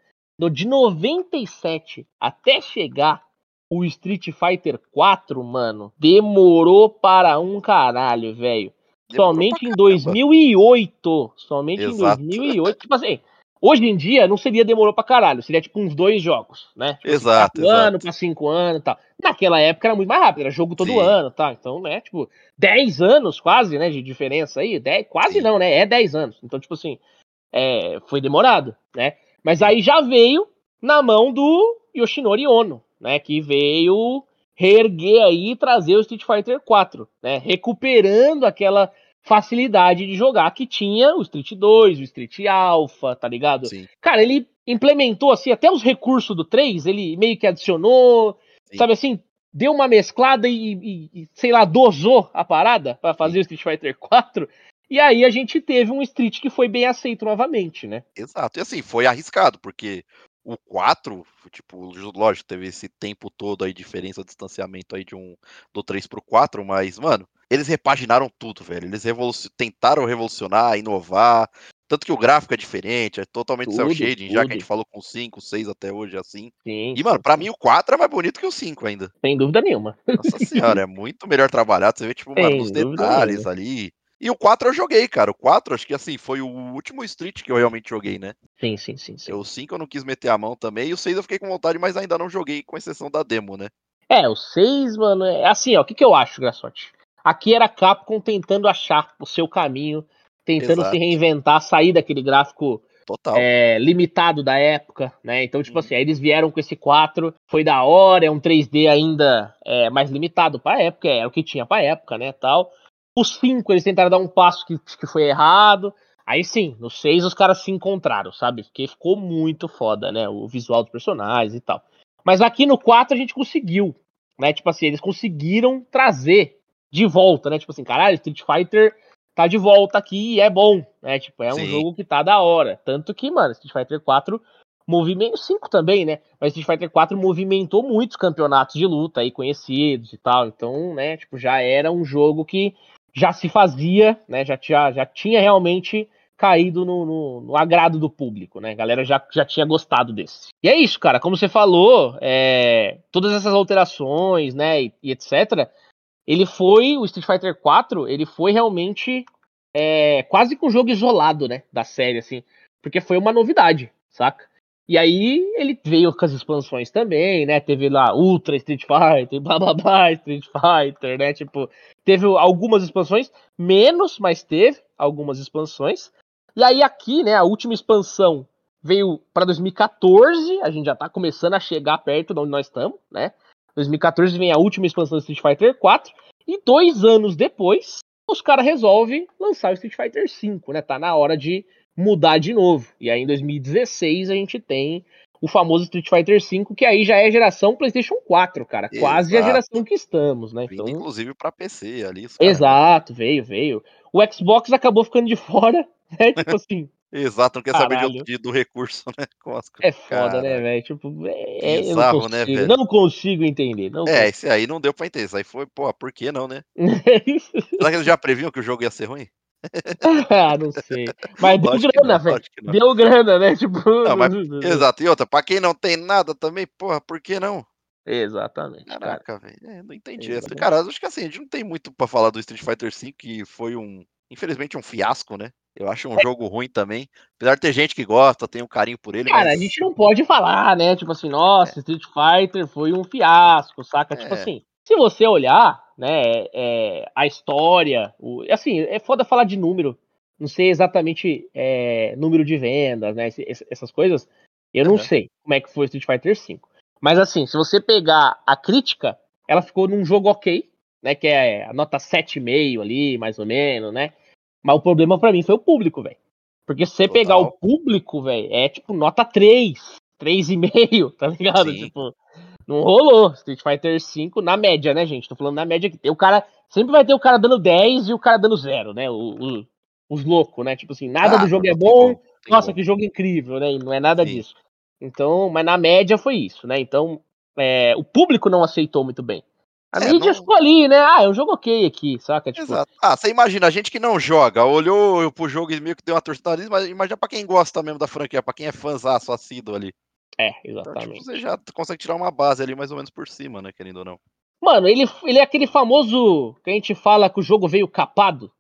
De 97 até chegar o Street Fighter 4, mano, demorou para um caralho, velho. Somente em 2008. Somente Exato. em 2008. Tipo assim, Hoje em dia não seria demorou pra caralho, seria tipo uns dois jogos, né? Tipo,
exato.
Assim, ano pra cinco anos e tal. Naquela época era muito mais rápido, era jogo todo Sim. ano, tá? Então, né, tipo, dez anos quase, né, de diferença aí. Dez, quase Sim. não, né? É dez anos. Então, tipo assim, é, foi demorado, né? Mas aí já veio na mão do Yoshinori Ono, né? Que veio reerguer aí e trazer o Street Fighter 4, né? Recuperando aquela facilidade de jogar que tinha o Street 2, o Street Alpha, tá ligado? Sim. Cara, ele implementou assim até os recursos do 3, ele meio que adicionou, Sim. sabe assim, deu uma mesclada e, e, e sei lá, dosou a parada para fazer Sim. o Street Fighter 4. E aí a gente teve um Street que foi bem aceito novamente, né?
Exato. E assim, foi arriscado, porque o 4, tipo, lógico, teve esse tempo todo aí, diferença, distanciamento aí de um do 3 pro 4, mas, mano, eles repaginaram tudo, velho. Eles revolucion... tentaram revolucionar, inovar. Tanto que o gráfico é diferente, é totalmente tudo, cel shading, tudo. já que a gente falou com 5, 6 até hoje, assim. Sim, e, mano, pra mim o 4 é mais bonito que o 5 ainda.
Sem dúvida nenhuma.
Nossa senhora, é muito melhor trabalhado. Você vê, tipo, mano, os detalhes nenhuma. ali. E o 4 eu joguei, cara. O 4, acho que assim, foi o último Street que eu realmente joguei, né?
Sim, sim, sim. sim.
O 5 eu não quis meter a mão também. E o 6 eu fiquei com vontade, mas ainda não joguei, com exceção da demo, né?
É, o 6, mano, é assim, ó. O que, que eu acho, Graçote? Aqui era Capcom tentando achar o seu caminho, tentando Exato. se reinventar, sair daquele gráfico é, limitado da época, né? Então, tipo hum. assim, aí eles vieram com esse 4, foi da hora, é um 3D ainda é, mais limitado pra época, é o que tinha pra época, né, tal. Os 5, eles tentaram dar um passo que, que foi errado, Aí sim, no 6 os caras se encontraram, sabe? Porque ficou muito foda, né? O visual dos personagens e tal. Mas aqui no 4 a gente conseguiu, né? Tipo assim, eles conseguiram trazer de volta, né? Tipo assim, caralho, Street Fighter tá de volta aqui e é bom, né? Tipo, é um Sim. jogo que tá da hora. Tanto que, mano, Street Fighter 4 movimento 5 também, né? Mas Street Fighter 4 movimentou muitos campeonatos de luta aí conhecidos e tal. Então, né, tipo, já era um jogo que já se fazia, né? Já tinha, já tinha realmente caído no, no, no agrado do público, né? A galera já, já tinha gostado desse. E é isso, cara. Como você falou, é, todas essas alterações, né, e, e etc ele foi, o Street Fighter 4, ele foi realmente é, quase que um jogo isolado, né, da série, assim, porque foi uma novidade, saca? E aí ele veio com as expansões também, né, teve lá Ultra Street Fighter, blá blá blá Street Fighter, né, tipo, teve algumas expansões, menos, mas teve algumas expansões. E aí aqui, né, a última expansão veio para 2014, a gente já tá começando a chegar perto de onde nós estamos, né? 2014 vem a última expansão do Street Fighter 4. E dois anos depois, os caras resolvem lançar o Street Fighter 5, né? Tá na hora de mudar de novo. E aí em 2016 a gente tem o famoso Street Fighter 5, que aí já é geração PlayStation 4, cara. Exato. Quase a geração que estamos, né?
Então, inclusive para PC ali.
Exato, veio, veio. O Xbox acabou ficando de fora, né? Tipo assim.
Exato, não quer saber de, de, do recurso, né?
é foda, né, velho? Tipo, é,
Bizarro,
eu não
né,
consigo,
velho?
não consigo entender. Não
é,
consigo.
esse aí não deu pra entender. Isso aí foi, pô, por que não, né? Será que eles já previam que o jogo ia ser ruim?
ah, não sei. Mas deu
Lógico
grana, velho. Deu grana, né? Tipo.
Não, mas, exato. E outra, pra quem não tem nada também, porra, por que não?
Exatamente. cara.
Caraca, velho. É, não entendi essa. Cara, acho que assim, a gente não tem muito pra falar do Street Fighter V, que foi um, infelizmente, um fiasco, né? Eu acho um jogo ruim também. Apesar de ter gente que gosta, tem um carinho por ele,
Cara,
mas...
a gente não pode falar, né? Tipo assim, nossa, Street Fighter foi um fiasco, saca? Tipo
É.
assim, se você olhar, né, é, a história, o, assim, é foda falar de número. Não sei exatamente é, número de vendas, né? essas coisas. Eu não sei como é que foi Street Fighter V. Mas assim, se você pegar a crítica, ela ficou num jogo ok, né? Que é a nota 7,5 ali, mais ou menos, né? Mas o problema pra mim foi o público, velho. Porque se você
Total.
pegar o público, velho, é tipo nota 3, 3,5, tá ligado?
Sim.
Tipo, não rolou. Street Fighter V na média, né, gente? Tô falando na média que tem o cara. Sempre vai ter o cara dando 10 e o cara dando 0, né? O- o- os loucos, né? Tipo assim, nada
Ah,
do jogo é bom.
tem
Nossa, que jogo incrível, né? E não é nada
Sim.
disso. Então, mas na média foi isso, né? Então, é, o público não aceitou muito bem. A
É,
mídia
não-
ficou ali, né? Ah, é um jogo ok aqui, saca? Tipo,
Exato. Ah, você imagina, a gente que não joga, olhou pro jogo e meio que deu uma torcida mas imagina pra quem gosta mesmo da franquia, pra quem é fãzaço, assíduo ali.
é,
Então, tipo,
exatamente.
você já consegue tirar uma base ali mais ou menos por cima, né, querendo ou não.
Mano, ele, ele é aquele famoso que a gente fala que o jogo veio capado,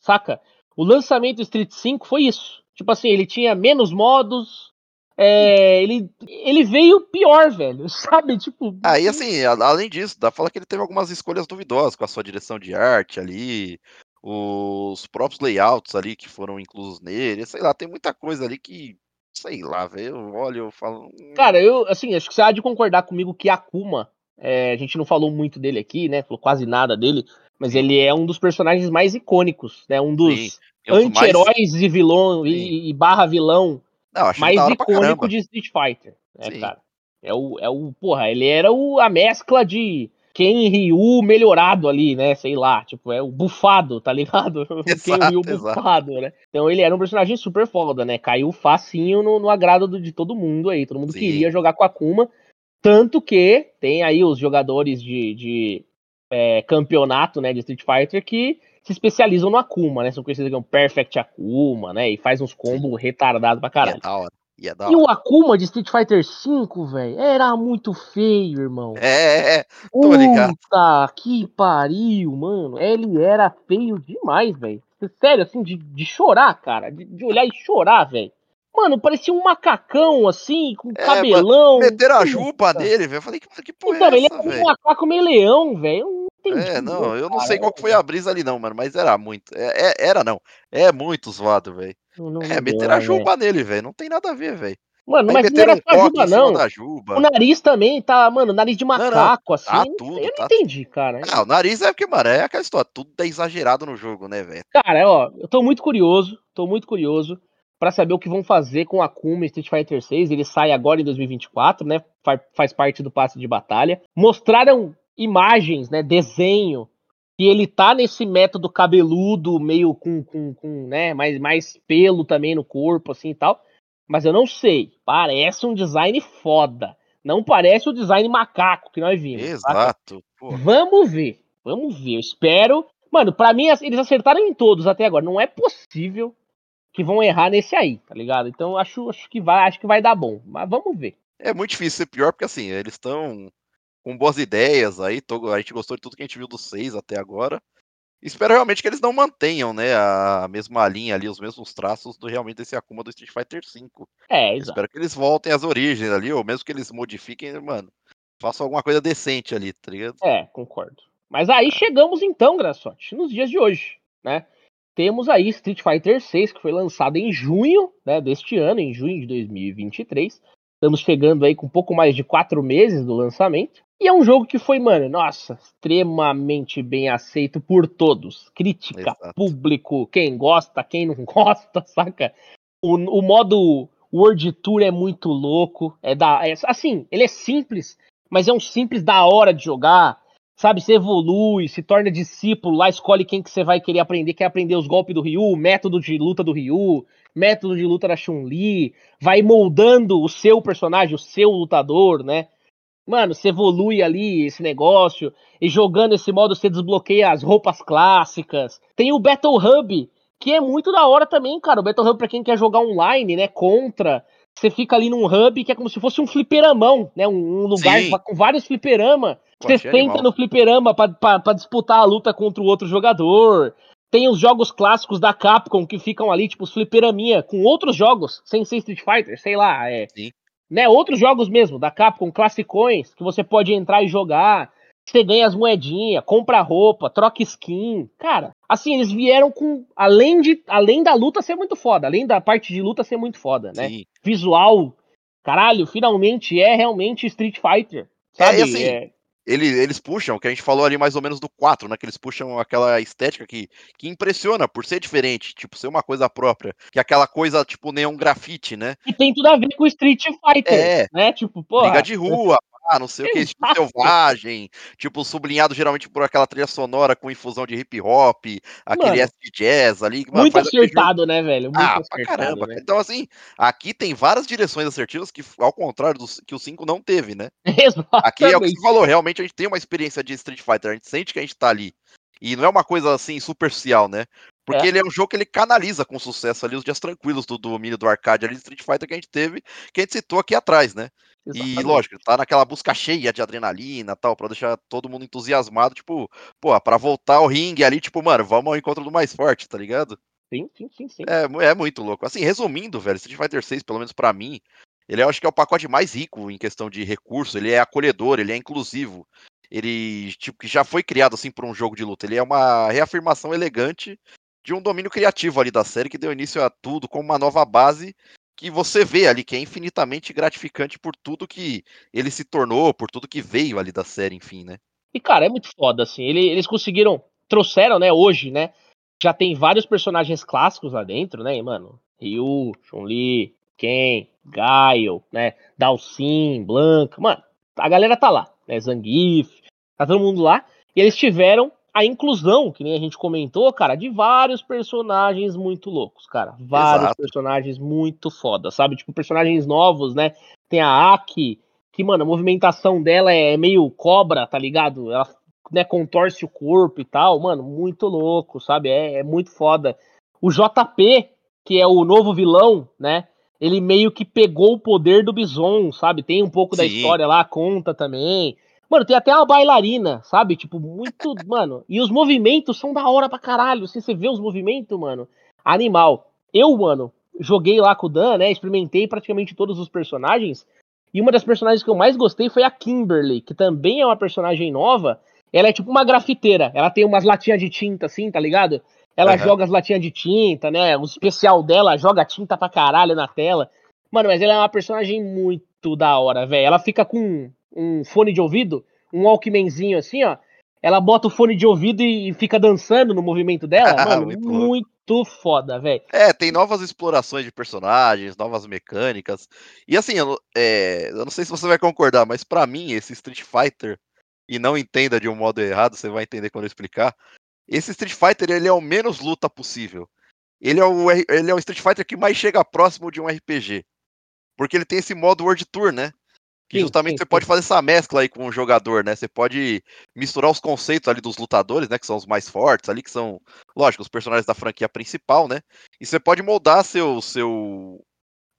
saca? O lançamento do Street 5 foi isso. Tipo assim, ele tinha menos modos, é, ele, ele veio pior, velho, sabe? Tipo,
Ah, e assim, além disso, dá pra falar que ele teve algumas escolhas duvidosas com a sua direção de arte ali, os próprios layouts ali que foram inclusos nele, sei lá, tem muita coisa ali que, sei lá, velho, eu olho e falo. hum,
Cara, eu, assim, acho que você há de concordar comigo que Akuma, é, a gente não falou muito dele aqui, né? Falou quase nada dele, mas ele é um dos personagens mais icônicos, né? Um dos
é dos mais-
anti-heróis e vilão e, e barra vilão
Não, achei
mais icônico de Street Fighter, né,
Sim.
cara? É o, é o, porra, ele era o, a mescla de Ken Ryu melhorado ali, né? Sei lá, tipo, é o bufado, tá ligado? O Ken Ryu
Exato, exato.
bufado, né? Então ele era um personagem super foda, né? Caiu facinho no, no agrado do- de todo mundo aí. Todo mundo
Sim.
queria jogar com a Akuma. Tanto que tem aí os jogadores de, de é, campeonato, né, de Street Fighter que se especializam no Akuma, né? São conhecidos como Perfect Akuma, né? E faz uns combos retardados pra
E
caralho.
é da hora. E é
E o Akuma de Street Fighter V, velho, era muito feio, irmão.
É, é, é. tô ligado.
Puta que pariu, mano. Ele era feio demais, velho. Sério, assim, de, de chorar, cara. De, de olhar e chorar, velho. Mano, parecia um macacão, assim, com
É,
cabelão.
Meteram a
Puta.
juba nele, velho. Eu falei, que, que porra
Então,
é
ele
essa,
era um macaco meio leão, velho. Não entendi.
É, não, eu não sei qual foi a brisa ali, não, mano, mas era muito. É, é- era não. É muito zoado, velho.
Não, não
É,
deu,
meteram a
né,
juba nele, velho. Não tem nada a ver, velho.
Mano, mas não era
um
só a juba, não.
juba.
O nariz também tá, mano, nariz de
não,
macaco, assim.
tá
eu não-
tudo,
eu não
tá
entendi, cara.
Ah, o nariz é porque, mano, é aquela história. Tudo é exagerado no jogo, né, velho?
Cara, ó, eu tô muito curioso, tô muito curioso pra saber o que vão fazer com a Akuma Street Fighter 6. Ele sai agora em 2024, né? Fa- Faz parte do passe de batalha. Mostraram imagens, né? Desenho. E ele tá nesse método cabeludo, meio com, com, com né? Mais, mais pelo também no corpo, assim e tal. Mas eu não sei. Parece um design foda. Não parece o design macaco que nós vimos.
Exato. Pô.
Vamos ver. Vamos ver. Eu espero. Mano, pra mim, eles acertaram em todos até agora. Não é possível que vão errar nesse aí, tá ligado? Então acho, acho que vai, acho que vai dar bom. Mas vamos ver.
É muito difícil ser pior, porque assim, eles estão com boas ideias aí. tô- a gente gostou de tudo que a gente viu dos seis até agora. Espero realmente que eles não mantenham, né, a mesma linha ali, os mesmos traços do realmente desse Akuma do Street Fighter V.
É, exato.
Espero que eles voltem às origens ali, ou mesmo que eles modifiquem, mano. Façam alguma coisa decente ali, tá ligado?
É, concordo. Mas aí chegamos então, Graçote, nos dias de hoje, né? Temos aí Street Fighter 6, que foi lançado em junho né, deste ano, em junho de 2023. Estamos chegando aí com um pouco mais de quatro meses do lançamento. E é um jogo que foi, mano, nossa, extremamente bem aceito por todos. Crítica,
Exato.
público, quem gosta, quem não gosta, saca? O, o modo World Tour é muito louco. É da, é- assim, ele é simples, mas é um simples da hora de jogar. sabe? Você evolui, se torna discípulo, lá escolhe quem que você vai querer aprender, quer aprender os golpes do Ryu, método de luta do Ryu, método de luta da Chun-Li, vai moldando o seu personagem, o seu lutador, né? Mano, você evolui ali esse negócio, e jogando esse modo você desbloqueia as roupas clássicas. Tem o Battle Hub, que é muito da hora também, cara. O Battle Hub, pra quem quer jogar online, né? Contra. Você fica ali num hub que é como se fosse um fliperamão, né? Um, lugar Sim. com vários fliperama. Você senta no fliperama pra, pra, pra, disputar a luta contra o outro jogador. Tem os jogos clássicos da Capcom que ficam ali, tipo, os fliperaminha, com outros jogos, sem ser Street Fighter, sei lá, é. Sim. Né, outros jogos mesmo, da Capcom, classicões, que você pode entrar e jogar. Você ganha as moedinhas, compra roupa, troca skin. Cara, assim, eles vieram com. Além, de, além da luta ser muito foda, além da parte de luta ser muito foda, né? Sim. Visual, caralho, finalmente é realmente Street Fighter. Sabe?
É, assim, é... Eles, eles puxam, que a gente falou ali mais ou menos do 4, né? Que eles puxam aquela estética que, que impressiona por ser diferente, tipo, ser uma coisa própria. Que é aquela coisa, tipo, neon grafite, né?
E tem tudo a ver com Street Fighter, é, né? Tipo,
porra. Briga de rua, ah, não sei o que, tipo selvagem, tipo sublinhado geralmente por aquela trilha sonora com infusão de hip hop, aquele S de jazz ali.
Mano, muito acertado, né, velho? Muito
ah, pra caramba. Né? Então, assim, aqui tem várias direções assertivas que, ao contrário do que o 5 não teve, né? Exatamente. Aqui é o que você falou, realmente a gente tem uma experiência de Street Fighter, a gente sente que a gente tá ali. E não é uma coisa assim superficial, né? Porque é. ele é um jogo que ele canaliza com sucesso ali os dias tranquilos do domínio do arcade ali de Street Fighter que a gente teve, que a gente citou aqui atrás, né? Exatamente. E lógico, tá naquela busca cheia de adrenalina tal, pra deixar todo mundo entusiasmado, tipo, pô, pra voltar ao ringue ali, tipo, mano, vamos ao encontro do mais forte, tá ligado?
Sim, sim, sim, sim.
É, é muito louco. Assim, resumindo, velho, Street Fighter 6, pelo menos para mim, ele eu acho que é o pacote mais rico em questão de recurso, ele é acolhedor, ele é inclusivo. Ele, tipo, que já foi criado assim por um jogo de luta. Ele é uma reafirmação elegante de um domínio criativo ali da série que deu início a tudo como uma nova base que você vê ali que é infinitamente gratificante por tudo que ele se tornou, por tudo que veio ali da série, enfim, né?
E cara, é muito foda assim. Eles conseguiram, trouxeram, né, hoje, né? Já tem vários personagens clássicos lá dentro, né, mano? Ryu, Chun-Li, Ken, Gaio, né? Dalsin, Blanca, mano, a galera tá lá, né? Zangief, tá todo mundo lá. E eles tiveram a inclusão, que nem a gente comentou, cara, de vários personagens muito loucos, cara. Vários Exato. personagens muito foda, sabe? Tipo, personagens novos, né? Tem a Aki, que, mano, a movimentação dela é meio cobra, tá ligado? Ela, né, contorce o corpo e tal, mano, muito louco, sabe? É, é muito foda. O JP, que é o novo vilão, né? Ele meio que pegou o poder do Bison, sabe? Tem um pouco Sim. da história lá, conta também. Mano, tem até uma bailarina, sabe? Tipo, muito. mano, e os movimentos são da hora pra caralho. Se você vê os movimentos, mano, animal. Eu, mano, joguei lá com o Dan, né? Experimentei praticamente todos os personagens. E uma das personagens que eu mais gostei foi a Kimberly, que também é uma personagem nova. Ela é tipo uma grafiteira. Ela tem umas latinhas de tinta, assim, tá ligado? Ela uhum. joga as latinhas de tinta, né? O especial dela joga tinta pra caralho na tela. Mano, mas ela é uma personagem muito da hora, velho. Ela fica com um fone de ouvido, um Walkmanzinho assim, ó. Ela bota o fone de ouvido e fica dançando no movimento dela. Mano, muito, muito foda, velho.
É, tem novas explorações de personagens, novas mecânicas. E assim, eu, é, eu não sei se você vai concordar, mas para mim, esse Street Fighter, e não entenda de um modo errado, você vai entender quando eu explicar. Esse Street Fighter, ele é o menos luta possível. Ele é o, ele é o Street Fighter que mais chega próximo de um RPG. Porque ele tem esse modo World Tour, né? Que sim, justamente sim, você sim. pode fazer essa mescla aí com o jogador, né? Você pode misturar os conceitos ali dos lutadores, né? Que são os mais fortes ali, que são, lógico, os personagens da franquia principal, né? E você pode moldar seu, seu,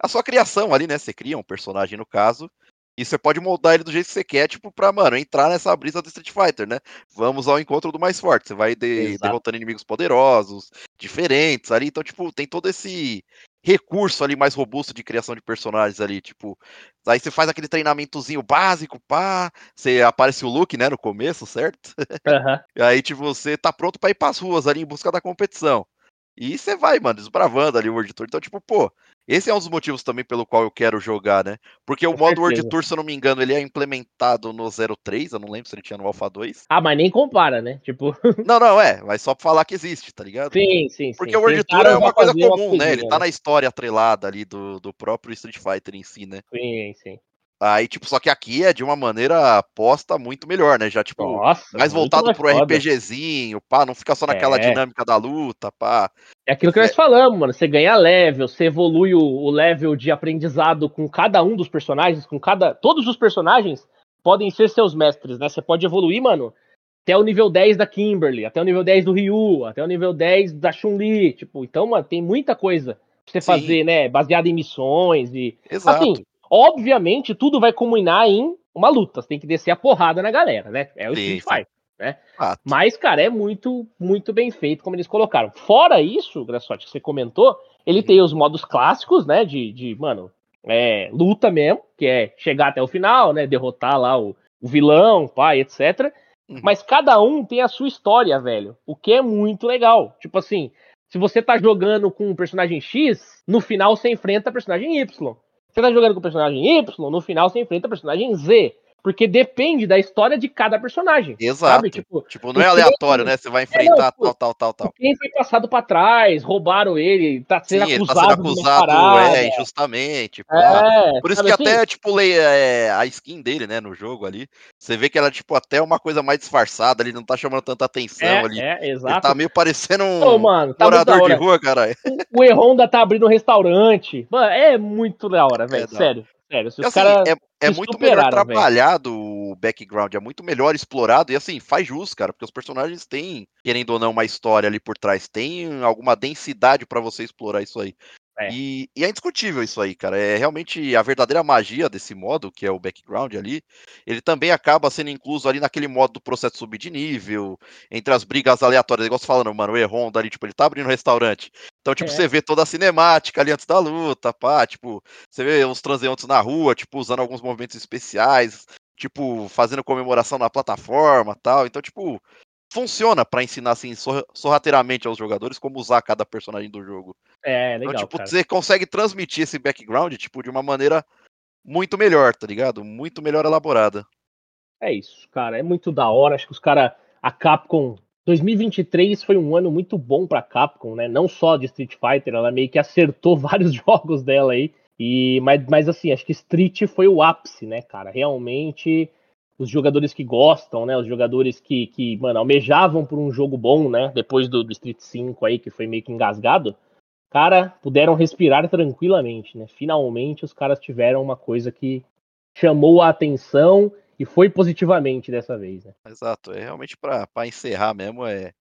a sua criação ali, né? Você cria um personagem no caso, e você pode moldar ele do jeito que você quer, tipo, pra, mano, entrar nessa brisa do Street Fighter, né? Vamos ao encontro do mais forte. Você vai de, derrotando inimigos poderosos, diferentes ali. Então, tipo, tem todo esse recurso ali mais robusto de criação de personagens ali, tipo, aí você faz aquele treinamentozinho básico, pá, você aparece o Luke, né, no começo, certo? Uhum. e aí, tipo, você tá pronto para ir pras ruas ali em busca da competição. E você vai, mano, desbravando ali o World Tour. Então, tipo, pô, esse é um dos motivos também pelo qual eu quero jogar, né? Porque Com o modo certeza. World Tour, se eu não me engano, ele é implementado no 03, eu não lembro se ele tinha no Alpha 2.
Ah, mas nem compara, né? Tipo.
Não, não, é, mas só pra falar que existe, tá ligado?
Sim, sim,
Porque sim. o World Tour é uma coisa comum, uma né? Ele tá né? na história atrelada ali do, do próprio Street Fighter em si, né?
Sim, sim.
Aí, tipo, só que aqui é de uma maneira posta muito melhor, né? Já, tipo,
Nossa,
mais voltado
mais
pro
foda.
RPGzinho, pá, não fica só naquela
É.
dinâmica da luta, pá.
É aquilo que nós falamos, mano. Você ganha level, você evolui o, o level de aprendizado com cada um dos personagens, com cada. Todos os personagens podem ser seus mestres, né? Você pode evoluir, mano, até o nível 10 da Kimberly, até o nível 10 do Ryu, até o nível 10 da Chun-Li. Tipo, então, mano, tem muita coisa pra você
Sim.
fazer, né? Baseada em missões e.
Exato.
Assim, obviamente, tudo vai culminar em uma luta. Você tem que descer a porrada na galera, né? É o Street. Fighter.
Ah,
Mas, cara, é muito, muito bem feito como eles colocaram. Fora isso, Graçote, que você comentou, ele tem os modos clássicos, né? De, de mano, é, luta mesmo, que é chegar até o final, né? Derrotar lá o, o vilão, pai, etc.
Uhum.
Mas cada um tem a sua história, velho. O que é muito legal. Tipo assim, se você tá jogando com o personagem X, no final você enfrenta o personagem Y. Você tá jogando com o personagem Y, no final você enfrenta o personagem Z. Porque depende da história de cada personagem.
Exato.
Tipo,
Tipo, não é aleatório, né? Você vai enfrentar
não,
tal, tal, tal, tal.
quem foi passado pra trás, roubaram ele, tá
Sim,
sendo
ele tá
acusado,
sendo acusado,
parada.
é, injustamente.
É,
Por isso que
assim?
até, tipo, é, a skin dele, né, no jogo ali, você vê que ela, tipo, até uma coisa mais disfarçada, ele não tá chamando tanta atenção
é,
ali.
é,
Ele
exato.
tá meio parecendo um
Ô, mano, tá
morador de rua, caralho.
O E-Honda tá abrindo um restaurante. Mano, é muito da hora, velho.
da
sério. Sério. Se
E,
os
assim, é, é muito melhor trabalhado o background, é muito melhor explorado, e assim, faz jus, cara, porque os personagens têm, querendo ou não, uma história ali por trás, tem alguma densidade pra você explorar isso aí.
É.
E, e é indiscutível isso aí, cara. É realmente a verdadeira magia desse modo, que é o background ali. Ele também acaba sendo incluso ali naquele modo do processo subir de nível, entre as brigas aleatórias, igual você falando, mano, o E-Honda ali, tipo, ele tá abrindo um restaurante. Então, tipo,
É.
você vê toda a cinemática ali antes da luta, pá, tipo, você vê uns transeuntes na rua, tipo, usando alguns movimentos especiais, tipo, fazendo comemoração na plataforma tal. Então, tipo, funciona pra ensinar, assim, sor- sorrateiramente aos jogadores como usar cada personagem do jogo.
É, legal.
então, tipo,
cara.
você consegue transmitir esse background, tipo, de uma maneira muito melhor, tá ligado? Muito melhor elaborada.
É isso, cara. É muito da hora. Acho que os caras. A Capcom. 2023 foi um ano muito bom pra Capcom, né? Não só de Street Fighter, ela meio que acertou vários jogos dela aí. E, mas, mas assim, acho que Street foi o ápice, né, cara? Realmente, os jogadores que gostam, né? Os jogadores que, que mano, almejavam por um jogo bom, né? Depois do, do Street 5 aí, que foi meio que engasgado. Cara, puderam respirar tranquilamente, né? Finalmente os caras tiveram uma coisa que chamou a atenção e foi positivamente dessa vez, né?
Exato, é realmente pra encerrar mesmo, é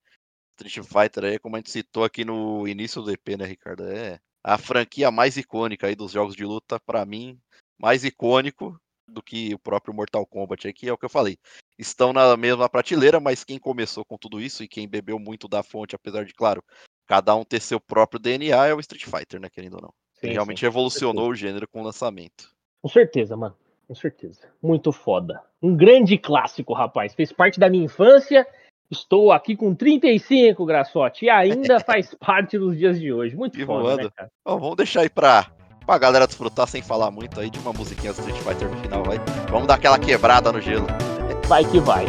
Street Fighter aí, como a gente citou aqui no início do EP, né, Ricardo? É a franquia mais icônica aí dos jogos de luta, pra mim, mais icônico do que o próprio Mortal Kombat aí, que é o que eu falei. Estão na mesma prateleira, mas quem começou com tudo isso e quem bebeu muito da fonte, apesar de, claro, cada um ter seu próprio DNA, é o Street Fighter, né, querendo ou não.
Sim,
Ele realmente
sim,
revolucionou o gênero com o lançamento.
Com certeza, mano. Com certeza. Muito foda. Um grande clássico, rapaz. Fez parte da minha infância. Estou aqui com 35, Graçote, e ainda faz parte dos dias de hoje. Muito foda,
voando.
né, cara?
Bom, vamos deixar aí pra, pra galera desfrutar sem falar muito aí de uma musiquinha do Street Fighter no final, vai. Vamos dar aquela quebrada no gelo.
Vai que vai.